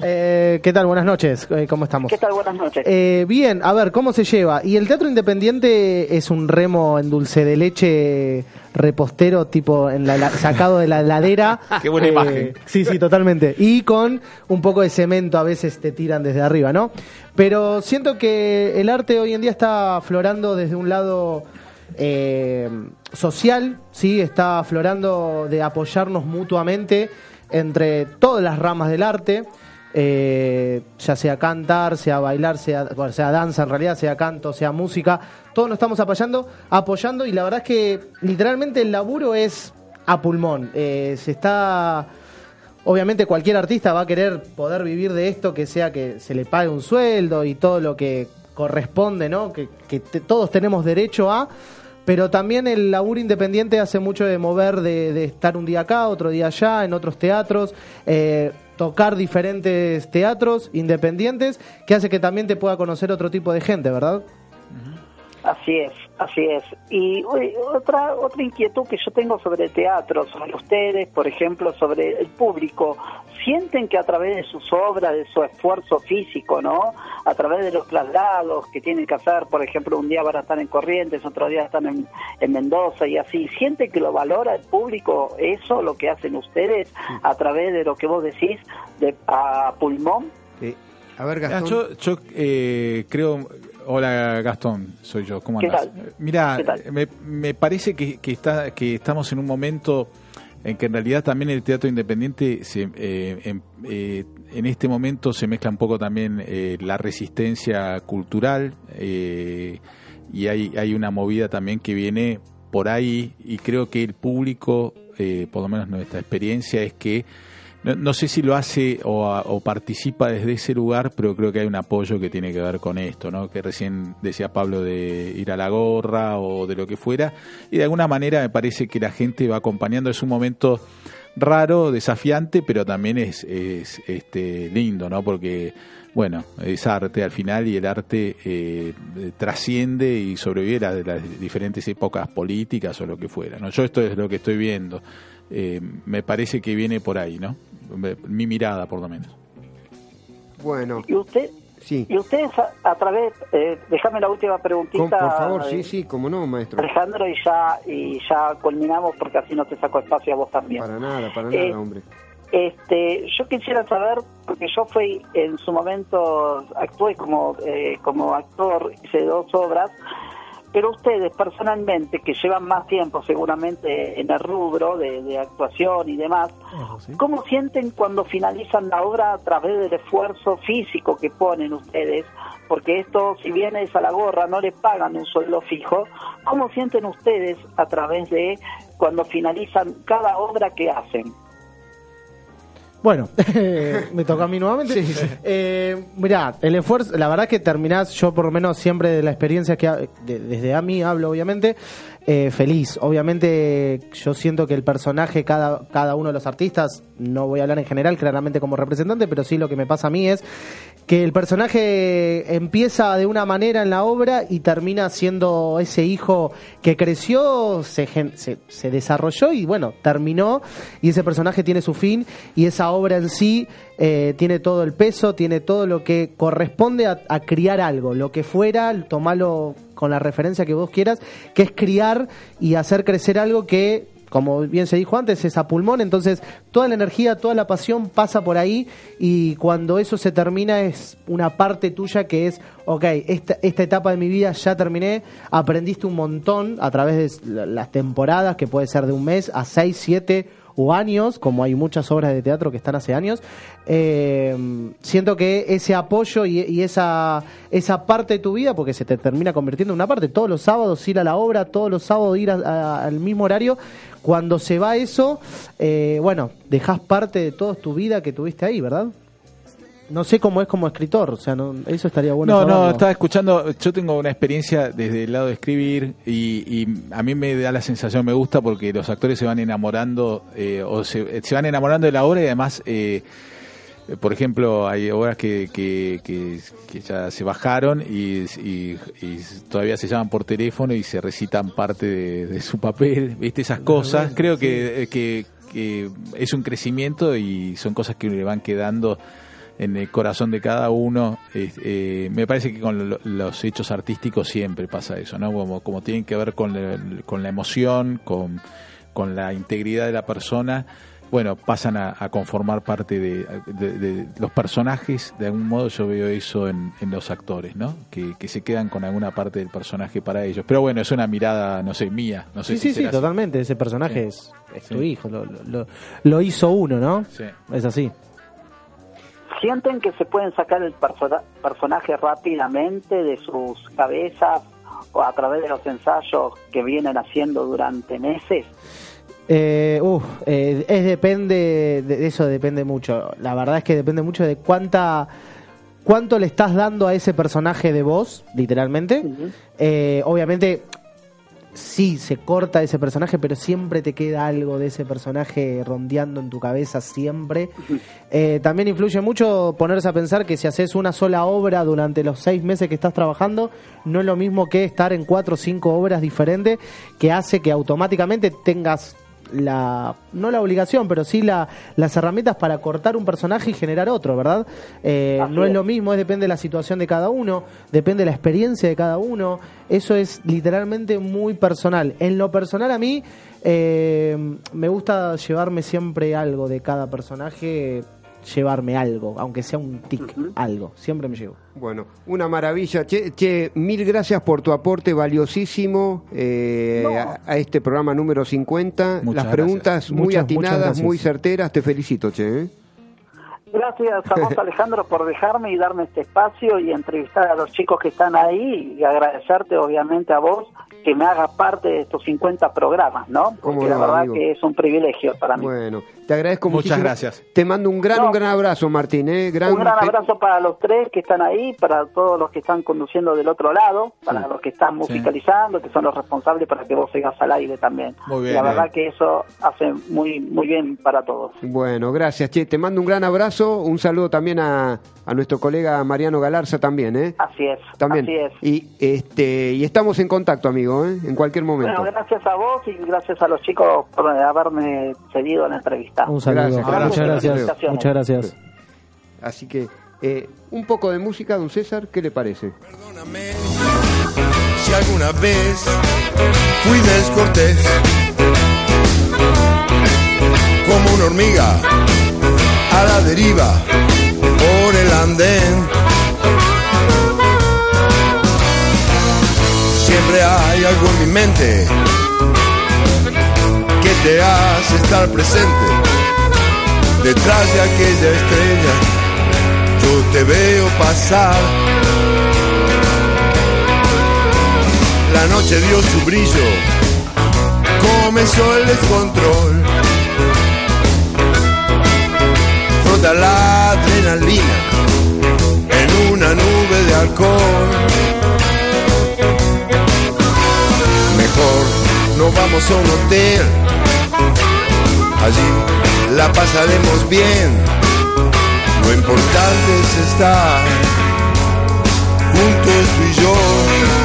eh, ¿qué tal? Buenas noches. Eh, ¿Cómo estamos? ¿Qué tal? Buenas noches. Eh, bien, a ver, ¿cómo se lleva? Y el teatro independiente es un remo en dulce de leche repostero, tipo en la, la- sacado de la heladera. Eh, Qué buena imagen. Sí, sí, totalmente. Y con un poco de cemento a veces te tiran desde arriba, ¿no? Pero siento que el arte hoy en día está aflorando desde un lado eh, social, sí, está aflorando de apoyarnos mutuamente entre todas las ramas del arte, eh, ya sea cantar, sea bailar, sea, danza en realidad, sea canto, sea música, todos nos estamos apoyando, apoyando y la verdad es que literalmente el laburo es a pulmón, eh, se está obviamente cualquier artista va a querer poder vivir de esto, que sea que se le pague un sueldo y todo lo que corresponde, ¿no? Que, todos tenemos derecho a, pero también el laburo independiente hace mucho de mover, de, de estar un día acá, otro día allá, en otros teatros, eh, tocar diferentes teatros independientes, que hace que también te pueda conocer otro tipo de gente, ¿verdad? Así es, Así es. Y uy, otra otra inquietud que yo tengo sobre el teatro, sobre ustedes, por ejemplo, sobre el público, sienten que a través de sus obras, de su esfuerzo físico, ¿no? A través de los traslados que tienen que hacer, por ejemplo, un día van a estar en Corrientes, otro día están en, en Mendoza y así, sienten que lo valora el público eso, lo que hacen ustedes a través de lo que vos decís de a pulmón. Eh, a ver, Ah, Gastón. yo yo eh, creo. Hola Gastón, soy yo. ¿Cómo ¿Qué andás? tal? Mira, me, me parece que, que está que estamos en un momento en que en realidad también el teatro independiente se, eh, en, eh, en este momento se mezcla un poco también eh, la resistencia cultural eh, y hay hay una movida también que viene por ahí y creo que el público, eh, por lo menos nuestra experiencia es que no, no sé si lo hace o, participa desde ese lugar, pero creo que hay un apoyo que tiene que ver con esto, ¿no? Que recién decía Pablo de ir a la gorra o de lo que fuera. Y de alguna manera me parece que la gente va acompañando. Es un momento raro, desafiante, pero también es, es este, lindo, ¿no? Porque, bueno, es arte al final y el arte eh, trasciende y sobrevive a las diferentes épocas políticas o lo que fuera, ¿no? Yo esto es lo que estoy viendo. Eh, me parece que viene por ahí, ¿no? Mi mirada, por lo menos. Bueno, Y usted sí. y ustedes a, a través, eh, déjame la última preguntita. Con- por favor, eh, sí, sí, como no, maestro. Alejandro y ya y ya culminamos porque así no te saco espacio a vos también. Para nada, para Eh, nada, hombre. Este, yo quisiera saber porque yo fui en su momento actué como eh, como actor hice dos obras, pero ustedes personalmente que llevan más tiempo seguramente en el rubro de, de actuación y demás, ¿cómo sienten cuando finalizan la obra a través del esfuerzo físico que ponen ustedes? Porque esto, si bien es a la gorra, no les pagan un sueldo fijo. ¿Cómo sienten ustedes a través de cuando finalizan cada obra que hacen? Bueno, me toca a mí nuevamente. Eh, mirá, el esfuerzo, la verdad que terminás, yo por lo menos siempre de la experiencia que ha- de- desde a mí hablo, obviamente, eh, feliz. Obviamente yo siento que el personaje, cada, cada uno de los artistas, no voy a hablar en general, claramente como representante, pero sí lo que me pasa a mí es que el personaje empieza de una manera en la obra y termina siendo ese hijo que creció, se, se, se desarrolló y bueno, terminó. Y ese personaje tiene su fin y esa obra en sí eh, tiene todo el peso, tiene todo lo que corresponde a, a criar algo, lo que fuera, tomalo con la referencia que vos quieras, que es criar y hacer crecer algo que como bien se dijo antes, es a pulmón, entonces toda la energía, toda la pasión pasa por ahí y cuando eso se termina es una parte tuya que es, ok, esta, esta etapa de mi vida ya terminé, aprendiste un montón a través de la- las temporadas, que puede ser de un mes a seis, siete o años, como hay muchas obras de teatro que están hace años, eh, siento que ese apoyo y, esa, esa parte de tu vida, porque se te termina convirtiendo en una parte, todos los sábados ir a la obra, todos los sábados ir al mismo horario, cuando se va eso, eh, bueno, dejas parte de toda tu vida que tuviste ahí, ¿verdad? No sé cómo es como escritor, o sea, no, eso estaría bueno. No, no, estaba escuchando, yo tengo una experiencia desde el lado de escribir y, y a mí me da la sensación, me gusta porque los actores se van enamorando eh, o se, se van enamorando de la obra y además, eh, por ejemplo, hay obras que, que, que, que ya se bajaron y, y- y todavía se llaman por teléfono y se recitan parte de, de su papel, ¿viste? Esas cosas. Creo que, que, que es un crecimiento y son cosas que le van quedando en el corazón de cada uno. Eh, me parece que con lo- los hechos artísticos siempre pasa eso, ¿no? Como, como tienen que ver con la, con la emoción, con, con la integridad de la persona. Bueno, pasan a, a conformar parte de, de- de los personajes. De algún modo yo veo eso en, en los actores, ¿no? Que, que se quedan con alguna parte del personaje para ellos. Pero bueno, es una mirada, no sé, mía. No sé Sí, si sí, sí, así. totalmente. Ese personaje Sí. es, es tu hijo, lo, lo- lo- lo hizo uno, ¿no? Sí. Es así. ¿Sienten que se pueden sacar el persona- personaje rápidamente de sus cabezas o a través de los ensayos que vienen haciendo durante meses? Eh, uf, eh, es depende, de eso depende mucho. La verdad es que depende mucho de cuánta, cuánto le estás dando a ese personaje de voz, literalmente. Eh, obviamente, sí se corta ese personaje, pero siempre te queda algo de ese personaje rondeando en tu cabeza siempre. Eh, también influye mucho ponerse a pensar que si haces una sola obra durante los seis meses que estás trabajando, no es lo mismo que estar en cuatro o cinco obras diferentes, que hace que automáticamente tengas la no la obligación, pero sí la, las herramientas para cortar un personaje y generar otro, ¿verdad? Eh, no es es. lo mismo, es depende de la situación de cada uno, depende de la experiencia de cada uno. Eso es literalmente muy personal. En lo personal a mí eh, me gusta llevarme siempre algo de cada personaje, llevarme algo, aunque sea un tic, algo. Siempre me llevo. Bueno, una maravilla. Che, che, mil gracias por tu aporte valiosísimo eh, a, a este programa número 50. Muchas Las preguntas muy Muchas, atinadas, muy certeras. Te felicito, Che. ¿eh? Gracias a vos, Alejandro, por dejarme y darme este espacio y entrevistar a los chicos que están ahí y agradecerte, obviamente, a vos que me hagas parte de estos 50 programas, ¿no? Porque la verdad amigo. que es un privilegio para mí. Bueno, te agradezco Muchas muchísimo. gracias. Te mando un gran, No. un gran abrazo, Martín. ¿eh? Gran, Un gran abrazo para los tres que están ahí, para todos los que están conduciendo del otro lado, para los que están musicalizando, que son los responsables para que vos sigas al aire también. Muy bien, la verdad eh. que eso hace muy muy bien para todos. Bueno, gracias, Che. Te mando un gran abrazo. Un saludo también a, a nuestro colega Mariano Galarza también, ¿eh? Así es, También. así es. Y, este, y estamos en contacto, amigo, ¿eh? En cualquier momento. Bueno, gracias a vos y gracias a los chicos por haberme cedido la entrevista. Un saludo. Gracias, Muchas gracias. gracias. Felicitaciones. Muchas gracias. Así que, eh, un poco de música, don César, ¿qué le parece? Perdóname si alguna vez fui descortés como una hormiga a la deriva por el andén. Siempre hay algo en mi mente que te hace estar presente detrás de aquella estrella. Yo te veo pasar. La noche dio su brillo, comenzó el descontrol. Frota la adrenalina en una nube de alcohol. No vamos a un hotel, allí la pasaremos bien. Lo importante es estar juntos tú y yo.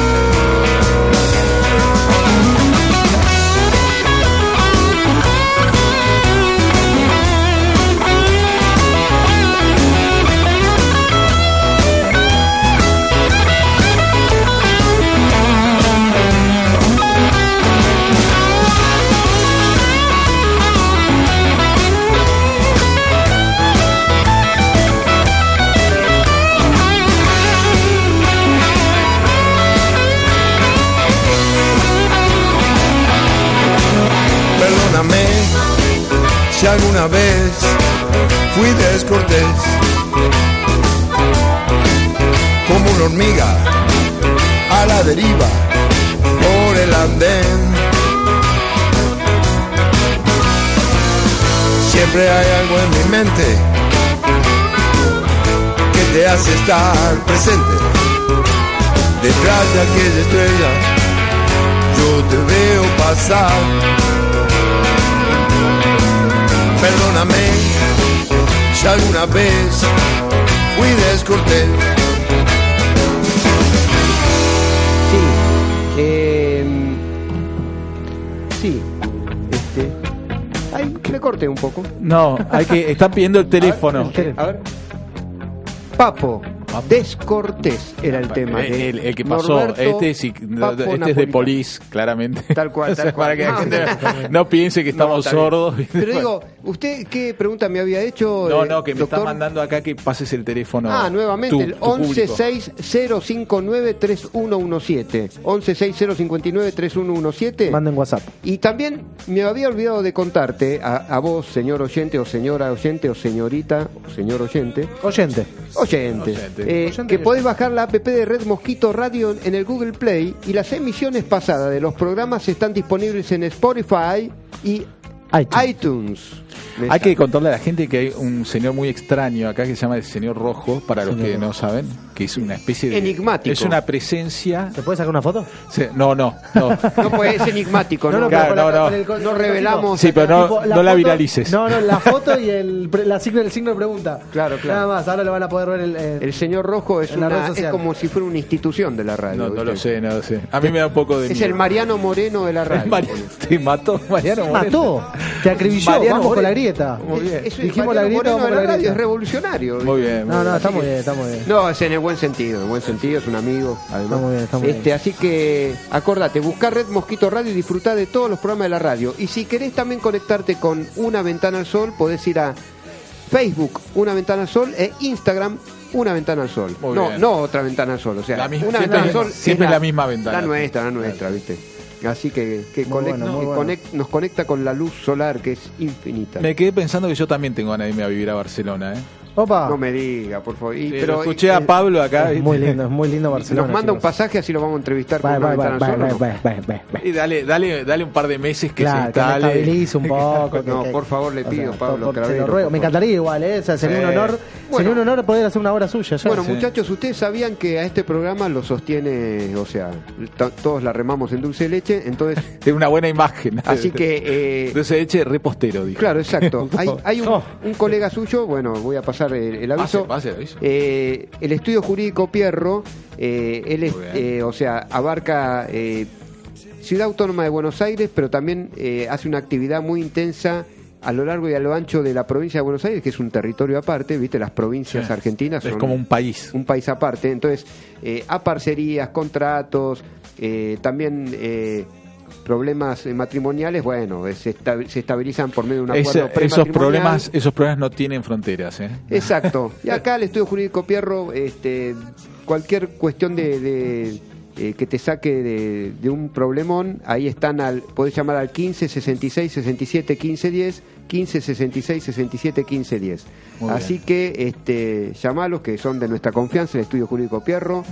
Si alguna vez fui descortés como una hormiga a la deriva por el andén. Siempre hay algo en mi mente que te hace estar presente detrás de aquella estrella. Yo te veo pasar. Si alguna vez fui descortés. Sí. eh, sí. Este. Ay, me corté un poco. No, hay que. Están pidiendo el teléfono. A ver. Papo. Descortés era el tema. de Eh, El, el que pasó, Norberto este, sí, este es de Napolitano. Polis, claramente. Tal cual, tal Para cual. que la No, gente no. no piense que estamos No, sordos. Pero digo, ¿usted qué pregunta me había hecho? no, eh, no, que me doctor? está mandando acá que pases el teléfono. Ah, nuevamente, tu- el tu público. 1160593117. 1160593117. Manden WhatsApp. Y también me había olvidado de contarte a, a vos, señor oyente o señora oyente o señorita o señor oyente, Oyente. oyente, Oyente. Eh, Oyente que podés bajar la app de Red Mosquito Radio en el Google Play y las emisiones pasadas de los programas están disponibles en Spotify y iTunes. Hay que contarle a la gente que hay un señor muy extraño acá que se llama el señor Rojo, para los que Rojo. no saben, que es una especie de... Enigmático. Es una presencia... ¿Se puede sacar una foto? Sí, no, no, no. No, pues es enigmático, ¿no? Claro, pero con no, con no. con No revelamos Sí, pero no, Tipo, no la foto- viralices. No, no, la foto y el, la signo, el signo de pregunta. Claro, claro. Nada más, ahora lo van a poder ver el, el- El señor Rojo es, la una, es como si fuera una institución de la radio. No, no lo sé, no lo sé. A mí me da un poco de Es miedo. el Mariano Moreno de la radio. El Mariano- Te mató, Mariano Te Moreno. mató, te acribilló, Mariano vamos con Moreno. la grieta. Muy bien. Es el Dijimos la grieta, Moreno vamos de con la la radio, grieta. es revolucionario. Muy bien. muy No, no, muy bien, está muy bien. No, es en el buen sentido, en buen sentido, es un amigo, además. Está muy bien, está muy este, bien. Así que acordate, buscar Red Mosquito Radio y disfrutar de todos los programas de la radio. Y si querés también conectarte con Una Ventana al Sol, podés ir a Facebook, Una Ventana al Sol, e Instagram, Una Ventana al Sol. Muy no, bien. no otra ventana al sol, o sea, La misma- Una siempre Ventana al la- Sol. siempre la misma ventana. La nuestra, la nuestra, ¿viste? Así que, que, conect- bueno, muy que bueno. conect- nos conecta con la luz solar que es infinita. Me quedé pensando que yo también tengo ganas de irme a vivir a Barcelona, ¿eh? Opa, No me diga, por favor. Y- Sí, pero lo escuché a Pablo acá. es muy lindo, es muy lindo Barcelona. Nos manda un pasaje así lo vamos a entrevistar con Bye, una bye, bye. Y dale, dale, dale un par de meses que Claro, se que me instale. estabilice un poco. No, que- por favor, le o pido, sea, Pablo por- Cravero, lo ruego. Me encantaría igual, ¿eh? O sea, sería Sí. un honor. Bueno. sería un honor poder hacer una obra suya. ya. Bueno, Sí. muchachos, ustedes sabían que a este programa lo sostiene, o sea, to- todos la remamos en dulce de leche, entonces, Es una buena imagen. así que, eh, Entonces eche repostero, dije. claro, exacto. Hay, hay un, Oh. un colega suyo, bueno, voy a pasar el, el aviso. Pase, pase, aviso. Eh, el estudio jurídico Pierro, eh, él es, eh, o sea, abarca Ciudad Autónoma de Buenos Aires, pero también hace una actividad muy intensa a lo largo y a lo ancho de la provincia de Buenos Aires, que es un territorio aparte, viste, las provincias Sí. argentinas Es son como un país. un país aparte. Entonces, a parcerías, contratos, también problemas eh, matrimoniales, bueno, eh, se, esta- se estabilizan por medio de un acuerdo esos problemas, esos problemas no tienen fronteras, ¿eh? Exacto. Y acá el estudio jurídico Pierro, este, cualquier cuestión de, de, eh, que te saque de, de un problemón, ahí están al, podés llamar al 15 66 67 15 10, 15 66 67 15 10. Muy Así que este, llamalos que son de nuestra confianza, el estudio jurídico Pierro,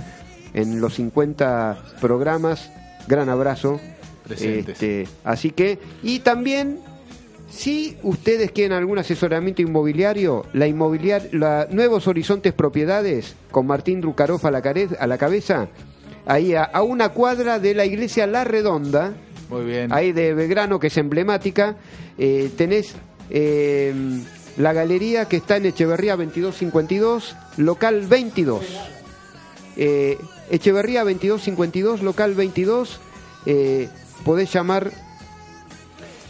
en los 50 programas. Gran abrazo. Presentes. Este, así que, y también si ustedes quieren algún asesoramiento inmobiliario, la inmobiliar, la Nuevos Horizontes Propiedades, con Martín Drucarov a la, care- a la cabeza, ahí a, a una cuadra de la iglesia La Redonda, Muy bien. ahí de Belgrano, que es emblemática, eh, tenés eh, la galería que está en Echeverría 2252, local 22. Eh, Echeverría 2252, local 22. eh, podés llamar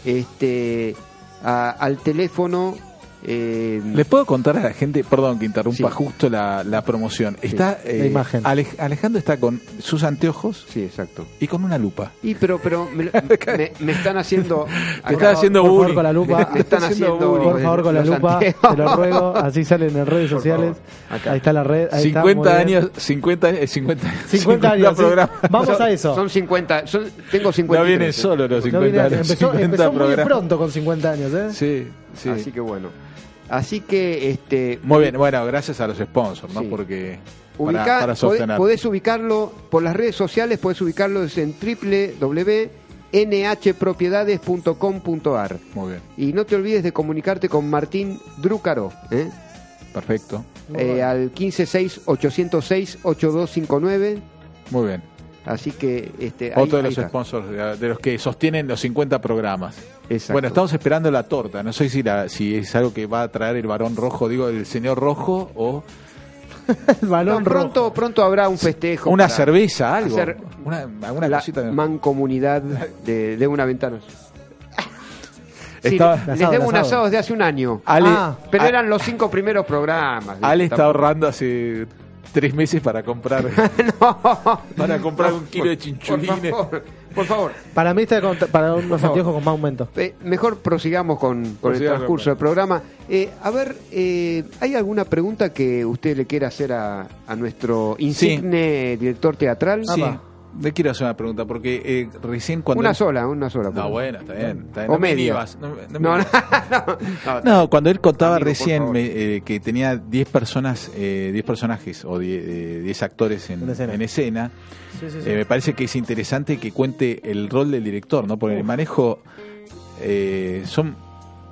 este, al teléfono. Eh, ¿Le puedo contar a la gente, perdón que interrumpa Sí. justo la, la promoción? Está eh, la imagen. Alej- Alejandro está con sus anteojos sí, exacto. y con una lupa. Y pero, pero me, me- me están haciendo. Te está haciendo por favor, bullying. con la lupa. Me, me están haciendo bullying. Por favor, con la lupa, te lo ruego. Así salen en redes sociales. acá. Ahí está la red. Ahí está, 50 muy bien. años, 50 años, eh, 50, 50 años. sí. Vamos a eso. Son 50. Son, tengo 50. No vienen solo los No 50 vine- años. empezó 50 empezó muy pronto con 50 años, ¿eh? Sí, sí. Así que bueno. Así que. este Muy bien, bueno, gracias a los sponsors, ¿no? Sí. Porque Ubica- para, sostener. podés ubicarlo por las redes sociales, podés ubicarlo en www.nhpropiedades.com.ar. Muy bien, Y no te olvides de comunicarte con Martín Drúcaro, ¿eh? perfecto. Eh, al 156-806-8259. Muy bien. Así que este, ahí- Otro de ahí los está. sponsors, de de los que sostienen los 50 programas. Exacto. Bueno, estamos esperando la torta. No sé si, la, si es algo que va a traer el varón rojo, digo, el señor rojo, o El No, balón pronto, rojo. pronto habrá un festejo. una cerveza, algo. hacer Una, alguna la cosita. mancomunidad de, de una ventana. Sí, Estaba- les Asado, debo un asado. desde hace un año. Ale, Ah, Pero A- eran los cinco primeros programas. Ale está ahorrando hace tres meses para comprar para comprar un kilo de chinchulines. Por favor, por favor. Para mí está con- para unos anteojos con más aumento. Eh, mejor prosigamos con, con el transcurso del programa. Eh, a ver, eh, ¿hay alguna pregunta que usted le quiera hacer a, a nuestro insigne director teatral? Sí. Le quiero hacer una pregunta porque eh, recién cuando Una él- sola, una sola. No, bueno, está bien. Está bien. O No me media. inhibas, no me- no me No, no, inhibas. no, no. No, cuando él contaba Amigo, recién me- eh, que tenía 10 personas, eh, 10 personajes o 10 eh, 10 actores en, En escena. en escena, Sí, sí, sí. eh, me parece que es interesante que cuente el rol del director, ¿no? Porque el manejo eh, son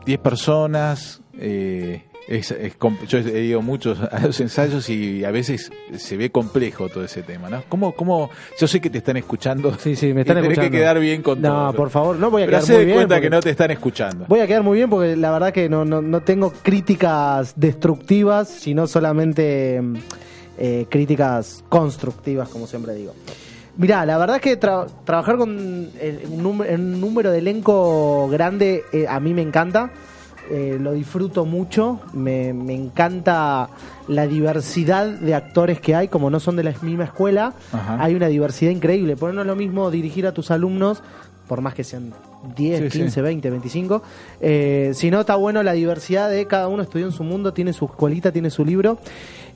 10 personas, eh, Es, es yo he ido muchos a los ensayos y a veces se ve complejo todo ese tema, ¿no? ¿Cómo, cómo, yo sé que te están escuchando. Sí, sí, me están y tenés escuchando. que quedar bien con No, todo. por favor, no voy a Pero quedar muy bien. cuenta que no te están escuchando. Voy a quedar muy bien porque la verdad que no, no, no tengo críticas destructivas, sino solamente eh, críticas constructivas, como siempre digo. Mirá, la verdad es que tra- trabajar con el- un, número, un número de elenco grande eh, a mí me encanta. Eh, lo disfruto mucho, me, me encanta la diversidad de actores que hay, como no son de la misma escuela, Ajá. hay una diversidad increíble. Por no es lo mismo dirigir a tus alumnos, por más que sean 10, Sí, sí. 15, 20, 25, eh, si no está bueno la diversidad de cada uno estudió en su mundo, tiene su escuelita, tiene su libro,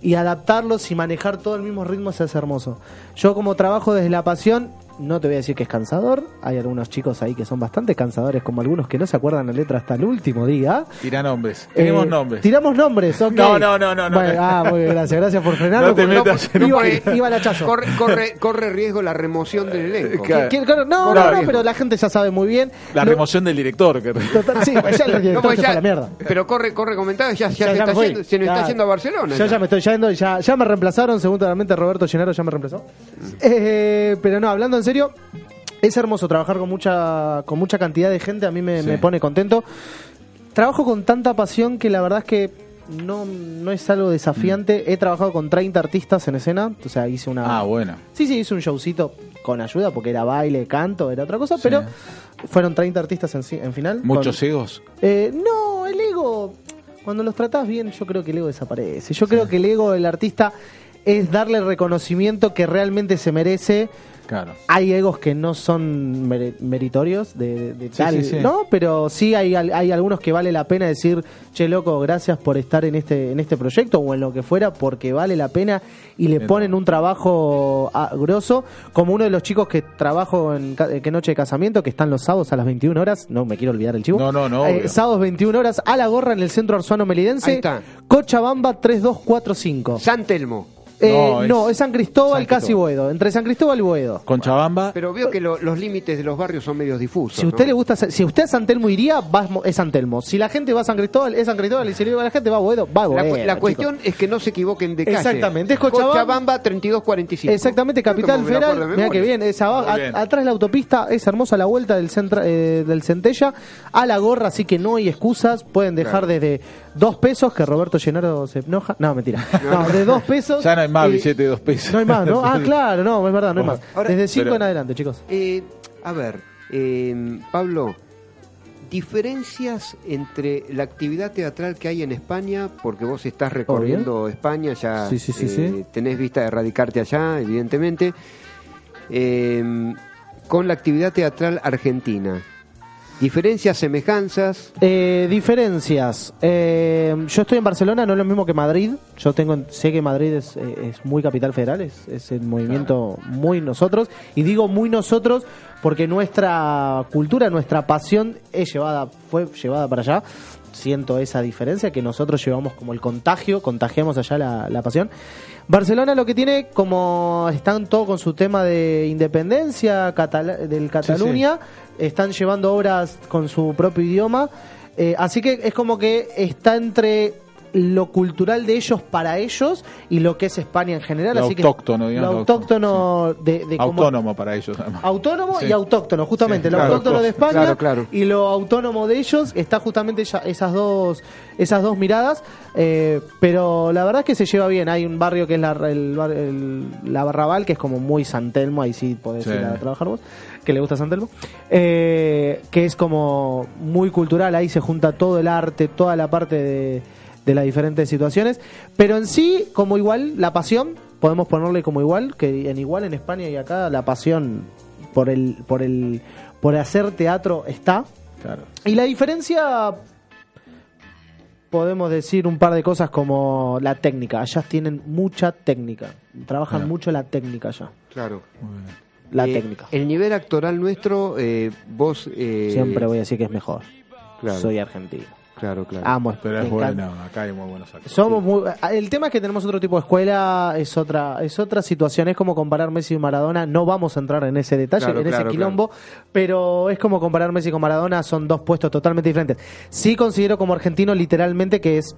y adaptarlos y manejar todo el mismo ritmo se hace hermoso. Yo como trabajo desde la pasión, no te voy a decir que es cansador, hay algunos chicos ahí que son bastante cansadores, como algunos que no se acuerdan la letra hasta el último día. Tira nombres. Tenemos Eh, nombres. Tiramos nombres, ok. No, no, no, no, no. Ah, muy bien, gracias, gracias por frenarlo. No te porque metas en un- iba, al hachazo. Corre, corre, corre riesgo la remoción del elenco. Claro. ¿Quién- claro, no, Corre no, no, riesgo. pero la gente ya sabe muy bien. La Lo- remoción del director. Que... Total, sí, pues ya el director No, pues se ya- fue a la mierda. Pero corre, corre comentarios, ya, ya, Ya- se, ya está yendo, se nos Ya. está yendo a Barcelona. Yo ya. ya me estoy yendo, ya, ya me reemplazaron, seguramente Roberto Llenaro ya me reemplazó. Eh, pero no, hablando en serio, es hermoso trabajar con mucha, con mucha cantidad de gente, a mí me, Sí. me pone contento. Trabajo con tanta pasión que la verdad es que no, no es algo desafiante. He trabajado con 30 artistas en escena, o sea, hice una... Ah, bueno. Sí, sí, hice un showcito con ayuda porque era baile, canto, era otra cosa, pero fueron 30 artistas en, sí- en final. Muchos con- egos. eh, no, el ego, cuando los tratás bien, yo creo que el ego desaparece. Yo creo que el ego del artista es darle el reconocimiento que realmente se merece. Claro. Hay egos que no son meritorios de, de Sí, tal, sí, sí. ¿no? Pero sí hay, hay algunos que vale la pena decir, che, loco, gracias por estar en este, en este proyecto o en lo que fuera, porque vale la pena y le ponen un trabajo ah, grosso. Como uno de los chicos que trabajo en Que Noche de Casamiento, que están los sábados a las 21 horas, no me quiero olvidar el chivo. No, no, no, Eh, sábados 21 horas a la gorra en el centro Arzuano Melidense. Ahí está. Cochabamba 3245. San Telmo. Eh, No, no, es- San Cristóbal, San casi Cristóbal. Boedo. Entre San Cristóbal y Boedo. Conchabamba. Pero veo que lo- los límites de los barrios son medios difusos. Si a usted ¿no? le gusta, si usted a San Telmo iría, va, es San Telmo. Si la gente va a San Cristóbal, es San Cristóbal. Y si le digo a la gente va a Boedo, va a La, Boedo. cu- la chicos. cuestión es que no se equivoquen de calle. Exactamente, es Cochabamba. 3245. Exactamente, Capital Federal. de Mira que bien, es abajo, Muy a- bien. atrás la autopista, es hermosa la vuelta del centra, eh, del Centella a la gorra, así que no hay excusas. Pueden dejar Claro. desde dos pesos, que Roberto Llenaro se enoja. No, mentira. No, de dos pesos. Ya no hay más y- billete de dos pesos. No hay más, ¿no? Ah, claro, no, es verdad, no hay más. Ahora- Desde cinco Pero- en adelante, chicos. Eh, a ver, eh, Pablo, diferencias entre la actividad teatral que hay en España, porque vos estás recorriendo España, ya Sí, sí, sí, eh, sí. tenés vista de radicarte allá, evidentemente, eh, con la actividad teatral argentina. Diferencias, semejanzas. Eh, diferencias. Eh, yo estoy en Barcelona, no es lo mismo que Madrid. Yo tengo, sé que Madrid es, eh, es muy capital federal, es, es el movimiento muy nosotros. Y digo muy nosotros porque nuestra cultura, nuestra pasión es llevada, fue llevada para allá. Siento esa diferencia que nosotros llevamos como el contagio, contagiamos allá la, la pasión. Barcelona lo que tiene, como están todos con su tema de independencia del Cataluña, están llevando obras con su propio idioma. Eh, así que es como que está entre lo cultural de ellos para ellos y lo que es España en general. Lo así que autóctono, digamos, Lo autóctono de, de Autónomo para ellos, además. Autónomo Sí. y autóctono, justamente. Sí, lo claro, autóctono de España claro, claro. y lo autónomo de ellos está justamente ya- esas dos esas dos miradas. eh, pero la verdad es que se lleva bien. Hay un barrio que es la, el, la Barrabal, que es como muy San Telmo, ahí sí podés Sí. ir a trabajar vos, que le gusta San Telmo. eh, que es como muy cultural, ahí se junta todo el arte, toda la parte de, de las diferentes situaciones. Pero en sí, como igual, la pasión, podemos ponerle como igual, que en igual en España y acá la pasión por el, por el, por hacer teatro está. Claro. Y la diferencia, podemos decir un par de cosas como la técnica. Allá tienen mucha técnica. Trabajan mucho la técnica allá. Claro. La Eh, técnica. El nivel actoral nuestro, eh, vos... eh, Siempre voy a decir que es mejor. Claro. Soy argentino. Claro, claro. Amo. Pero es bueno, acá hay muy buenos actores. Somos muy, el tema es que tenemos otro tipo de escuela, es otra, es otra situación, es como comparar Messi y Maradona, no vamos a entrar en ese detalle, Claro, en claro, ese quilombo, pero es como comparar Messi con Maradona, son dos puestos totalmente diferentes. Sí considero como argentino literalmente que es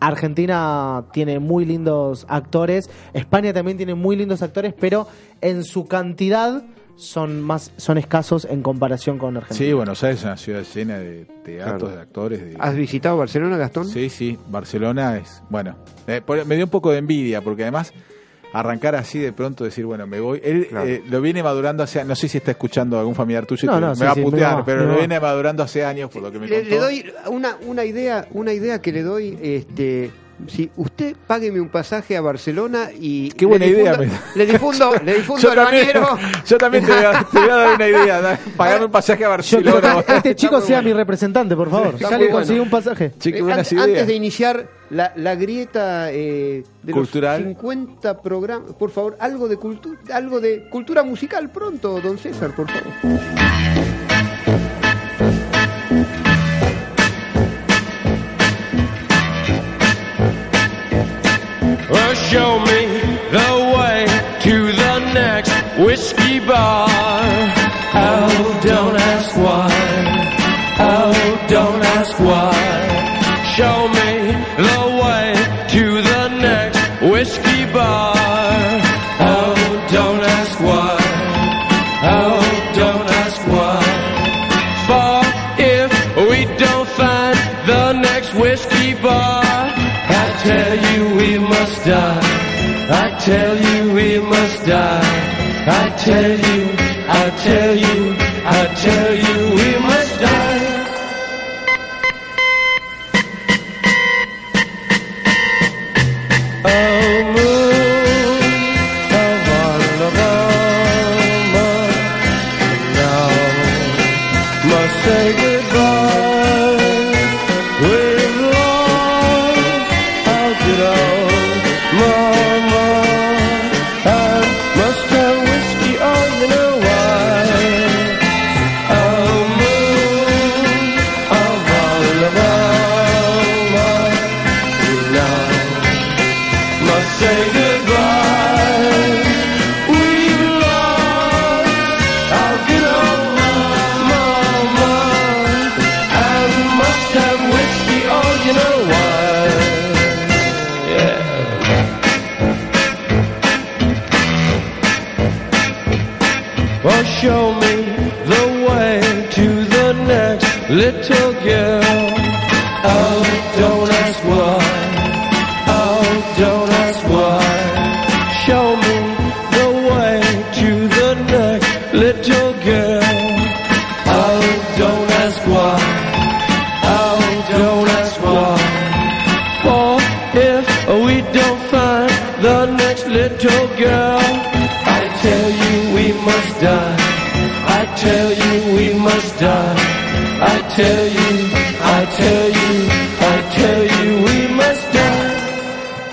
Argentina tiene muy lindos actores, España también tiene muy lindos actores, pero en su cantidad son más son escasos en comparación con Argentina. Sí, Buenos Aires es una ciudad llena de teatros, Claro. de actores. De... ¿Has visitado Barcelona, Gastón? Sí, sí, Barcelona es, bueno, eh, me dio un poco de envidia porque además arrancar así de pronto decir, bueno, me voy, él Claro. eh, lo viene madurando hace, no sé si está escuchando algún familiar tuyo, y No, me sí, va a putear, pero lo viene madurando hace años por lo que me Le, contó. le doy una, una idea, una idea que le doy, este, si usted págueme un pasaje a Barcelona y Qué buena le idea, difundo- me- le difundo, le difundo yo al también, bañero. yo también te voy, a, te voy a dar una idea, pagarme un pasaje a Barcelona. que este chico sea bueno. mi representante, por favor. Está ya le conseguí bueno. un pasaje. Che, qué Eh, buenas an- ideas. Antes de iniciar la, la grieta eh, de Cultural. los 50 programas, por favor, algo de cultura, algo de cultura musical pronto, don César, por favor. Well, show me the way to the next whiskey bar. Oh, don't ask why. Oh, don't ask why. Show me the way to the next whiskey bar.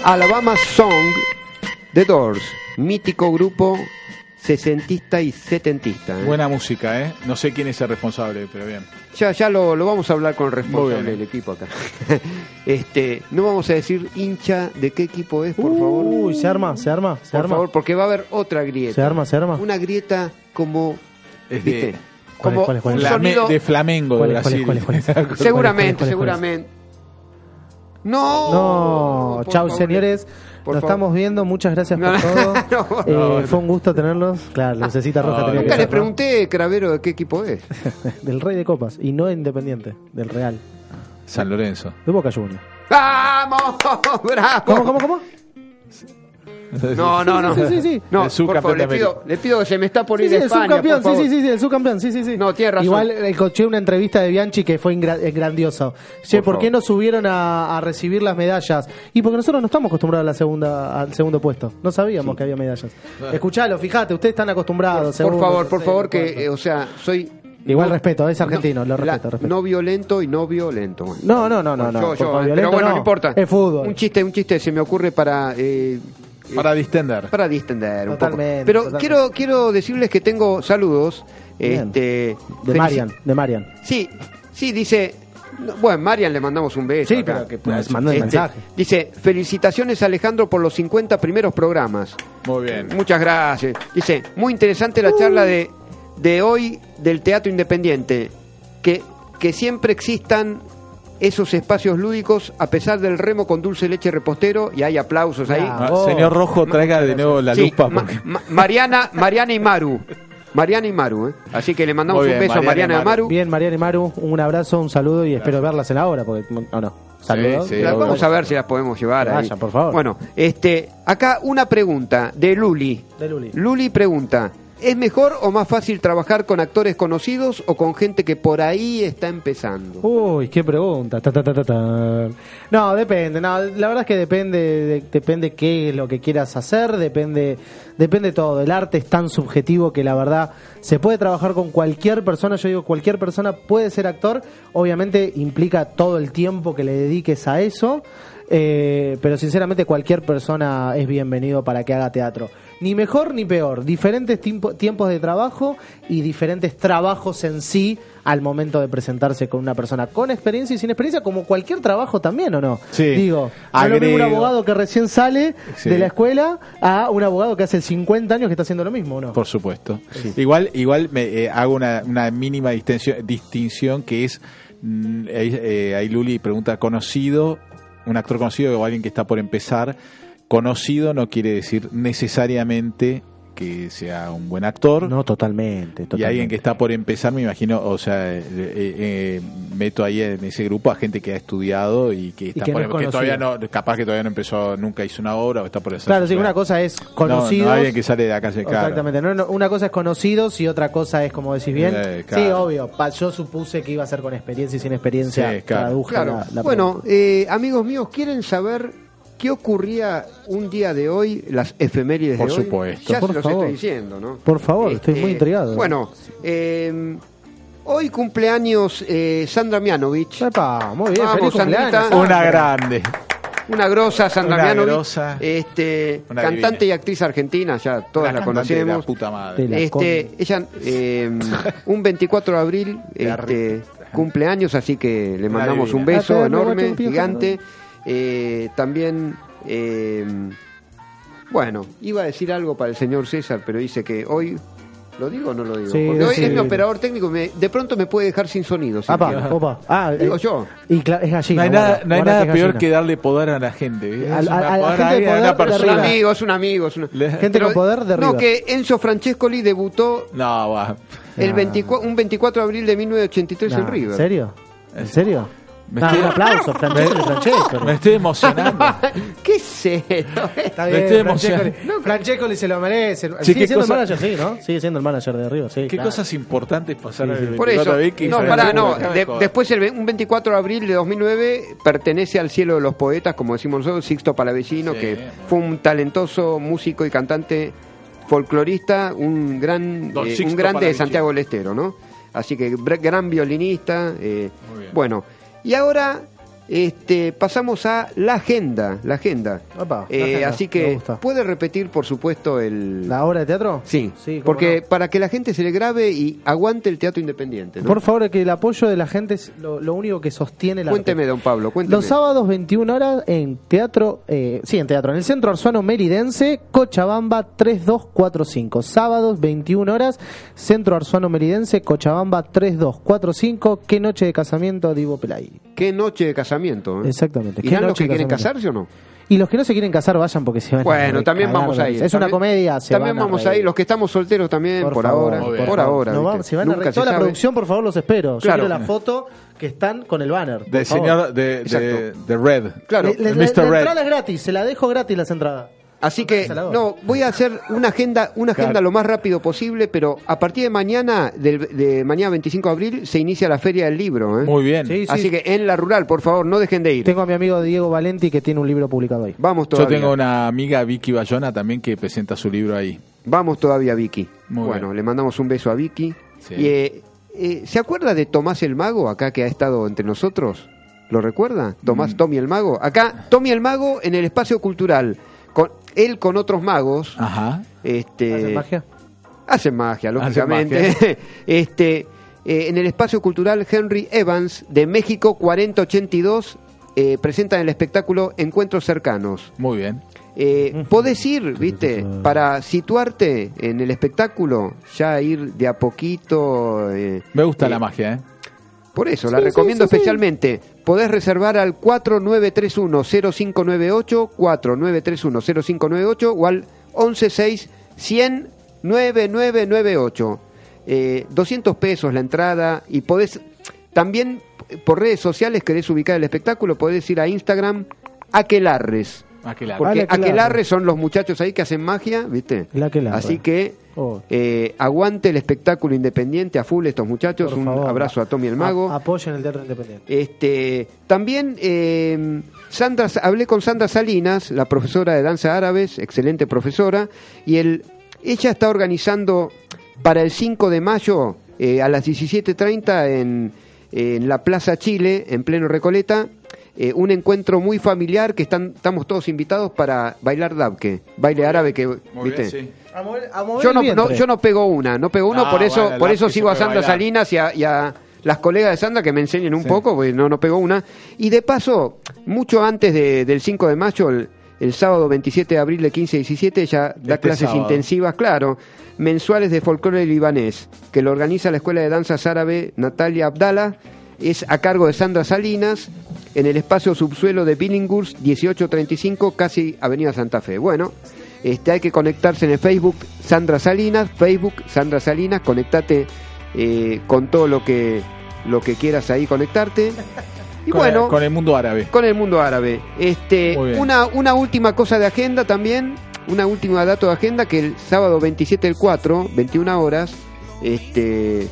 Alabama Song, The Doors, mítico grupo sesentista y setentista. ¿eh? Buena música, ¿eh? No sé quién es el responsable, pero bien. Ya, ya lo, lo vamos a hablar con el responsable del equipo acá. este, no vamos a decir hincha de qué equipo es, por favor. Uy, se arma, se arma, se por arma. favor, porque va a haber otra grieta. Se arma, se arma. Una grieta como, Es de, ¿viste? ¿Cuál es, Como cuál es, cuál es? Sonido... de Flamengo, de. Seguramente, seguramente. No. No, chau favor. señores. Por Nos favor. estamos viendo, muchas gracias No, por todo. no, Eh, no. Fue un gusto tenerlos. Claro, lucecita roja No, tenía Nunca les ¿no? pregunté, Cravero, de qué equipo es. Del Rey de Copas. Y no Independiente, del Real. San Lorenzo. De Boca Juniors. ¡Vamos! ¡Bravo! ¿Cómo, cómo, cómo? No, no, no. Sí, sí, sí. No, El subcampeón por favor, le pido, América. le pido que se me está por Sí, ir sí, el subcampeón, por sí, favor. sí, sí, el subcampeón, sí, sí, sí. No, tiene razón. Igual eh, escuché una entrevista de Bianchi que fue eh, grandiosa. Che, Por ¿por, qué no subieron a, a recibir las medallas? Y porque nosotros no estamos acostumbrados a la segunda, al segundo puesto. No sabíamos que había medallas. Escuchalo, fíjate, ustedes están acostumbrados. Por segundo, favor, por favor, que, eh, o sea, soy... Igual respeto, es argentino, lo la- respeto, respeto. No violento y no violento. No, no, no, no, no. Yo- yo, pero bueno, no, no. importa. Es fútbol. Un chiste, un chiste se me ocurre para... eh, Para distender. para distender un Totalmente, poco. Pero totalmente. quiero quiero decirles que tengo saludos. Bien. Este, De Marian, de Marian. Sí, sí, dice... no, Bueno, Marian le mandamos un beso. Sí, acá. pero que pues, mandó el Este, mensaje. Dice, felicitaciones Alejandro por los 50 primeros programas. Muy bien. Muchas gracias. Dice, muy interesante la charla de, de hoy del Teatro Independiente. Que, que siempre existan esos espacios lúdicos a pesar del remo con dulce leche repostero y hay aplausos ahí. Ah, señor Rojo, traiga de nuevo la Sí, lupa. Ma- porque- Ma- Mariana, Mariana y Maru. Mariana y Maru, ¿eh? Así que le mandamos un beso a Mariana y Mariana y Maru. Bien, Mariana y Maru, un abrazo, un saludo y espero verlas en la hora, porque o no. Saludos. sí, vamos a ver si las podemos llevar. Ahí. vayan, por favor. Bueno, este, acá una pregunta de Luli. De Luli. Luli pregunta, ¿es mejor o más fácil trabajar con actores conocidos o con gente que por ahí está empezando? Uy, qué pregunta. Ta, ta, ta. No, depende. No, la verdad es que depende, de- depende qué es lo que quieras hacer, depende, depende todo. El arte es tan subjetivo que la verdad se puede trabajar con cualquier persona. Yo digo, cualquier persona puede ser actor. Obviamente implica todo el tiempo que le dediques a eso. Eh, pero sinceramente cualquier persona es bienvenido para que haga teatro. Ni mejor ni peor, diferentes tiempo- tiempos de trabajo y diferentes trabajos en sí al momento de presentarse con una persona con experiencia y sin experiencia, como cualquier trabajo también, ¿o no? Sí. Digo, es lo mismo un abogado que recién sale Sí. de la escuela a un abogado que hace 50 años que está haciendo lo mismo, ¿o no? Por supuesto. Igual, igual me eh, hago una, una mínima distinción, distinción que es, mm, ahí, eh, ahí Luli pregunta, conocido, un actor conocido o alguien que está por empezar, conocido no quiere decir necesariamente que sea un buen actor. No, totalmente. Y totalmente. alguien que está por empezar, me imagino, o sea, eh, eh, eh, meto ahí en ese grupo a gente que ha estudiado y que está que por no es que todavía no, capaz que todavía no empezó, nunca hizo una obra o está por hacer. Claro, sí, una cosa es No, conocidos. No, alguien que sale de la calle, claro. Exactamente, no, no, una cosa es conocidos y otra cosa es, como decís bien, Eh, claro. sí, obvio, pa- yo supuse que iba a ser con experiencia y sin experiencia, Sí, claro. traduje Claro. la- la bueno, eh, amigos míos, ¿quieren saber qué ocurría un día de hoy, las efemérides Por de hoy? supuesto. Ya Por se los favor. estoy diciendo, ¿no? Por favor, estoy muy intrigado. Bueno, eh, hoy cumpleaños eh, Sandra Mianovich. Epa, muy bien, Vamos, feliz cumpleaños. Una grande. Una grosa Sandra Una grosa. este, Una cantante divina. y actriz argentina, ya todas Una la de conocemos. la puta madre. La Este, ella eh, un 24 de abril este, cumpleaños, así que le mandamos un beso luego, enorme, gigante. Eh, también, eh, bueno, iba a decir algo para el señor César, pero dice que hoy, ¿lo digo o no lo digo? Sí, Porque hoy sí. es mi operador técnico, me- de pronto me puede dejar sin sonido. ¿se Apa, opa. Ah, Digo eh, yo. Y es gallina. No hay nada, no hay guarda nada que peor que darle poder a la gente. ¿viste? A- Es a- la gente poder una un persona. amigo, es un amigo. es un- Le- Gente Pero- con poder de No, que Enzo Francescoli debutó No, va. el Ah. 24 un 24 de abril de 1983 en Nah, River. ¿En serio? ¿En serio? Me Ah, estoy- un aplauso, Francesco y Francesco. Me estoy emocionando. ¿Qué es esto? Está Me bien, estoy Francesco, emocionando. Francesco se lo merece. Sí, Sigue qué siendo cosa- el manager, sí, ¿no? Sigue siendo el manager de River, sí. Qué claro. cosas importantes pasaron Sí, sí. el Por 24 eso, de no, pará, no. de después, el, un 24 de abril de 2009, pertenece al cielo de los poetas, como decimos nosotros, Sixto Palavecino, Sí. que fue un talentoso músico y cantante folclorista, un gran eh, un grande de. Santiago del Estero, ¿no? Así que gran violinista. eh, Muy bien. bueno, y ahora este, pasamos a la agenda. La agenda. Opa, la Eh, agenda, así que puede repetir, por supuesto, el. ¿La obra de teatro? Sí, Sí, porque no. para que la gente se le grabe y aguante el teatro independiente. ¿no? Por favor, que el apoyo de la gente es lo, lo único que sostiene la Cuénteme, don Pablo, cuénteme. Los sábados 21 horas en teatro, eh, sí, en teatro, en el Centro Arzuano Meridense, Cochabamba 3245. Sábados 21 horas, Centro Arzuano Meridense, Cochabamba 3245. ¿Qué noche de casamiento, Divo Pelay? Qué noche de casamiento. ¿Eh? Exactamente. ¿Qué ¿Irán los noche que de quieren casarse o no? Y los que no se quieren casar vayan porque se van a Bueno, también vamos a de ir. Es una comedia, se También van a vamos a ir. Los que estamos solteros también, por, favor, ahora. Por ahora. No, se van a Nunca se Toda la producción, por favor, los espero. Yo Claro. quiero la foto que están con el banner. señor de, de, Exacto. de Red. Claro. Le- le- el la- Mr. la Red. entrada es gratis, se la dejo gratis las entradas. Así que, no, voy a hacer una agenda, una agenda Claro. lo más rápido posible, pero a partir de mañana, del- de mañana 25 de abril, se inicia la Feria del Libro. ¿eh? Muy bien. Sí, sí. Así que en la rural, por favor, no dejen de ir. Tengo a mi amigo Diego Valenti que tiene un libro publicado ahí. Vamos Yo todavía. tengo una amiga, Vicky Bayona, también que presenta su libro ahí. Vamos todavía, Vicky. Muy bueno, bien. le mandamos un beso a Vicky. Sí. Y, eh, eh, ¿Se acuerda de Tomás el Mago, acá que ha estado entre nosotros? ¿Lo recuerda? Tomás, Mm. Tommy el Mago. Acá, Tommy el Mago en el espacio cultural. Él con otros magos. Ajá. Este, ¿Hacen magia? Hacen magia, Hacen lógicamente. magia. este, eh, en el espacio cultural Henry Evans de México 4082 eh, presentan el espectáculo Encuentros Cercanos. Muy bien. Eh, podés ir, viste, para situarte en el espectáculo, ya ir de a poquito. eh, Me gusta eh, la magia, ¿eh? Por eso, la Sí, recomiendo sí, sí, sí. especialmente. Podés reservar al 4931-0598, 4931-0598 o al 116-100-9998. Eh, 200 pesos la entrada y podés también por redes sociales querés ubicar el espectáculo, podés ir a Instagram Aquelarres. Aquelarre. Porque Aquelarre. Aquelarres son los muchachos ahí que hacen magia, ¿viste? Así que Oh. eh, aguante el espectáculo independiente a full estos muchachos. Por Un favor. abrazo a Tommy el Mago. A- apoyen el teatro independiente. Este, también eh, Sandra, hablé con Sandra Salinas, la profesora de danza árabes, excelente profesora, y el, ella está organizando para el 5 de mayo eh, a las 17.30 en, en la Plaza Chile, en pleno Recoleta, eh, un encuentro muy familiar que están, estamos todos invitados para bailar dabke, baile árabe que, Muy ¿viste? bien, sí. A mover, a mover Yo no, no- yo no pego una, no pego uno, Ah, por eso, bueno, por eso sigo a Sandra bailar. Salinas y a, y a las colegas de Sandra que me enseñen un Sí. poco, porque no, no pego una. Y de paso, mucho antes de- del 5 de mayo, el, el sábado 27 de abril de 15 y 17, ya da Este clases sábado. intensivas, claro, mensuales de folclore libanés, que lo organiza la Escuela de Danzas Árabe Natalia Abdala, es a cargo de Sandra Salinas, en el espacio subsuelo de Billinghurst, 1835, casi Avenida Santa Fe. Bueno, este, hay que conectarse en el Facebook Sandra Salinas, Facebook Sandra Salinas, conectate eh, con todo lo que, lo que quieras ahí conectarte. Y Con bueno, el, con el mundo árabe. con el mundo árabe. Este, una, una última cosa de agenda también, una última dato de agenda que el sábado 27 del 4, 21 horas, este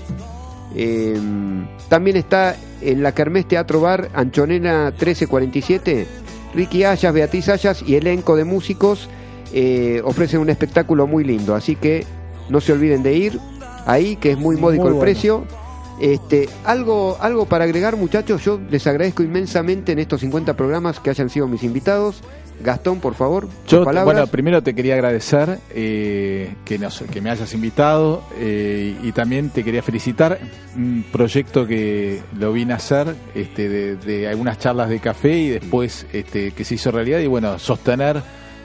em, también está en la Kermés Teatro Bar Anchonena 1347. Ricky Ayas, Beatriz Ayas y elenco de músicos eh, ofrecen un espectáculo muy lindo, así que no se olviden de ir ahí, que es muy módico Muy el bueno. precio. Este, algo, algo para agregar, muchachos. Yo les agradezco inmensamente en estos 50 programas que hayan sido mis invitados. Gastón, por favor, Yo, palabras. bueno, primero te quería agradecer eh, que, nos- que me hayas invitado eh, y también te quería felicitar. Un proyecto que lo vine a hacer este, de, de algunas charlas de café y después este, que se hizo realidad. Y bueno, sostener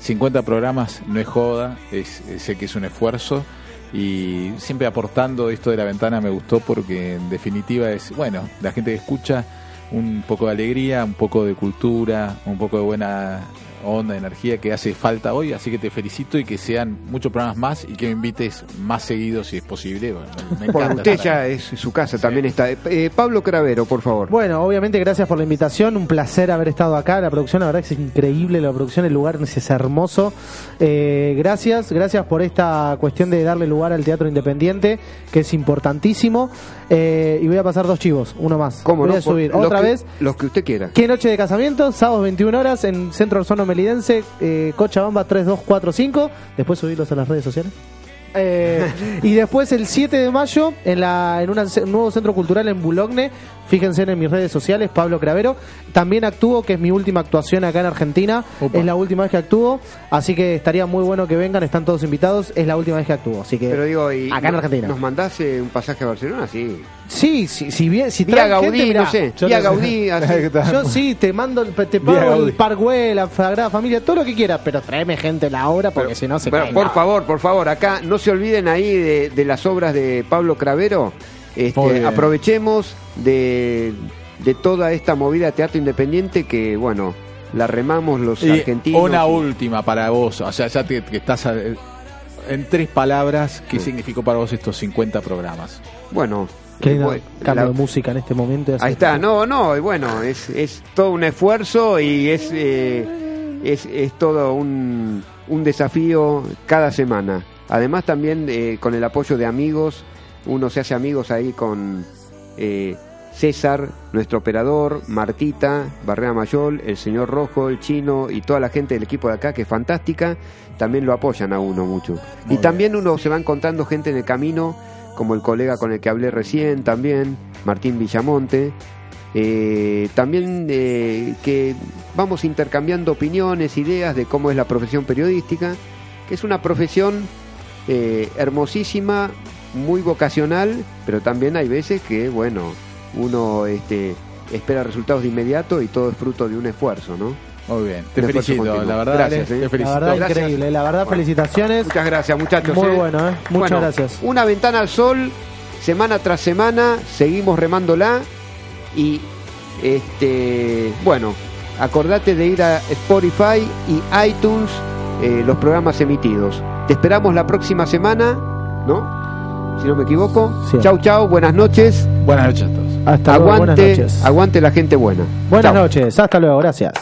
50 programas no es joda, es, sé que es un esfuerzo. Y siempre aportando esto de la ventana me gustó porque en definitiva es, bueno, la gente que escucha un poco de alegría, un poco de cultura, un poco de buena onda, energía que hace falta hoy, así que te felicito y que sean muchos programas más y que me invites más seguido si es posible. Bueno, me Por encanta usted ya ahí. es su casa, también está. Eh, Pablo Cravero, por favor. Bueno, obviamente gracias por la invitación, un placer haber estado acá, la producción la verdad que es increíble, la producción, el lugar es hermoso. Eh, gracias, gracias por esta cuestión de darle lugar al teatro independiente, que es importantísimo. Eh, y voy a pasar dos chivos, uno más. ¿Cómo voy no? a subir Por- otra que- vez. Los que usted quiera. ¿Qué noche de casamiento? Sábado 21 horas en Centro Orsono Melidense, eh, Cochabamba 3245. Después subirlos a las redes sociales. Eh, y después el 7 de mayo en, la, en un nuevo centro cultural en Boulogne. Fíjense en mis redes sociales, Pablo Cravero. También actúo, que es mi última actuación acá en Argentina. Opa. Es la última vez que actúo. Así que estaría muy bueno que vengan, están todos invitados. Es la última vez que actúo. Así que Pero digo, y acá en Argentina. ¿Nos mandás eh, un pasaje a Barcelona? Sí. Sí, sí, si bien, si Vía traen Gaudí, gente, mirá, no sé. yo Vía no sé. Gaudí. Yo sí, te mando, el- te pago el Gaudí. Parkway, la Sagrada Familia, todo lo que quieras, pero tráeme gente a la obra porque Pero- si no se pero, cae. por favor, por favor, acá no se olviden ahí de, de las obras de Pablo Cravero. Este, aprovechemos de, de toda esta movida de teatro independiente que, bueno, la remamos los Y argentinos. una y- última para vos, o sea, ya te, que estás a- en tres palabras, ¿qué Sí. significó para vos estos 50 programas? Bueno, Qué lindo bueno, cambio la- de música en este momento. Ahí está, no, no, y bueno, es, es todo un esfuerzo y es, eh, es, es todo un, un desafío cada semana. Además también eh, con el apoyo de amigos, uno se hace amigos ahí con eh, César, nuestro operador, Martita, Barrera Mayol, el señor Rojo, el chino y toda la gente del equipo de acá que es fantástica, también lo apoyan a uno mucho. y bien. también uno se va encontrando gente en el camino, como el colega con el que hablé recién también, Martín Villamonte. Eh, también eh, que vamos intercambiando opiniones, ideas de cómo es la profesión periodística, que es una profesión eh, hermosísima, muy vocacional, pero también hay veces que, bueno, uno este, espera resultados de inmediato y todo es fruto de un esfuerzo, ¿no? Muy bien, te Un esfuerzo felicito, continuo. la verdad, Gracias, eh. te La felicito. verdad, Gracias. increíble. La verdad, Bueno. felicitaciones. Muchas gracias, muchachos. Muy eh. bueno, ¿eh? Muchas Bueno, gracias. Una ventana al sol, semana tras semana, seguimos remándola Y este, bueno, acordate de ir a Spotify y iTunes, eh, los programas emitidos. Te esperamos la próxima semana, ¿no? Si no me equivoco. Sí. Chau, chau, buenas noches. Buenas noches a todos. Hasta luego, buenas Aguante, noches. aguante la gente buena. Buenas Chau. noches, hasta luego, gracias.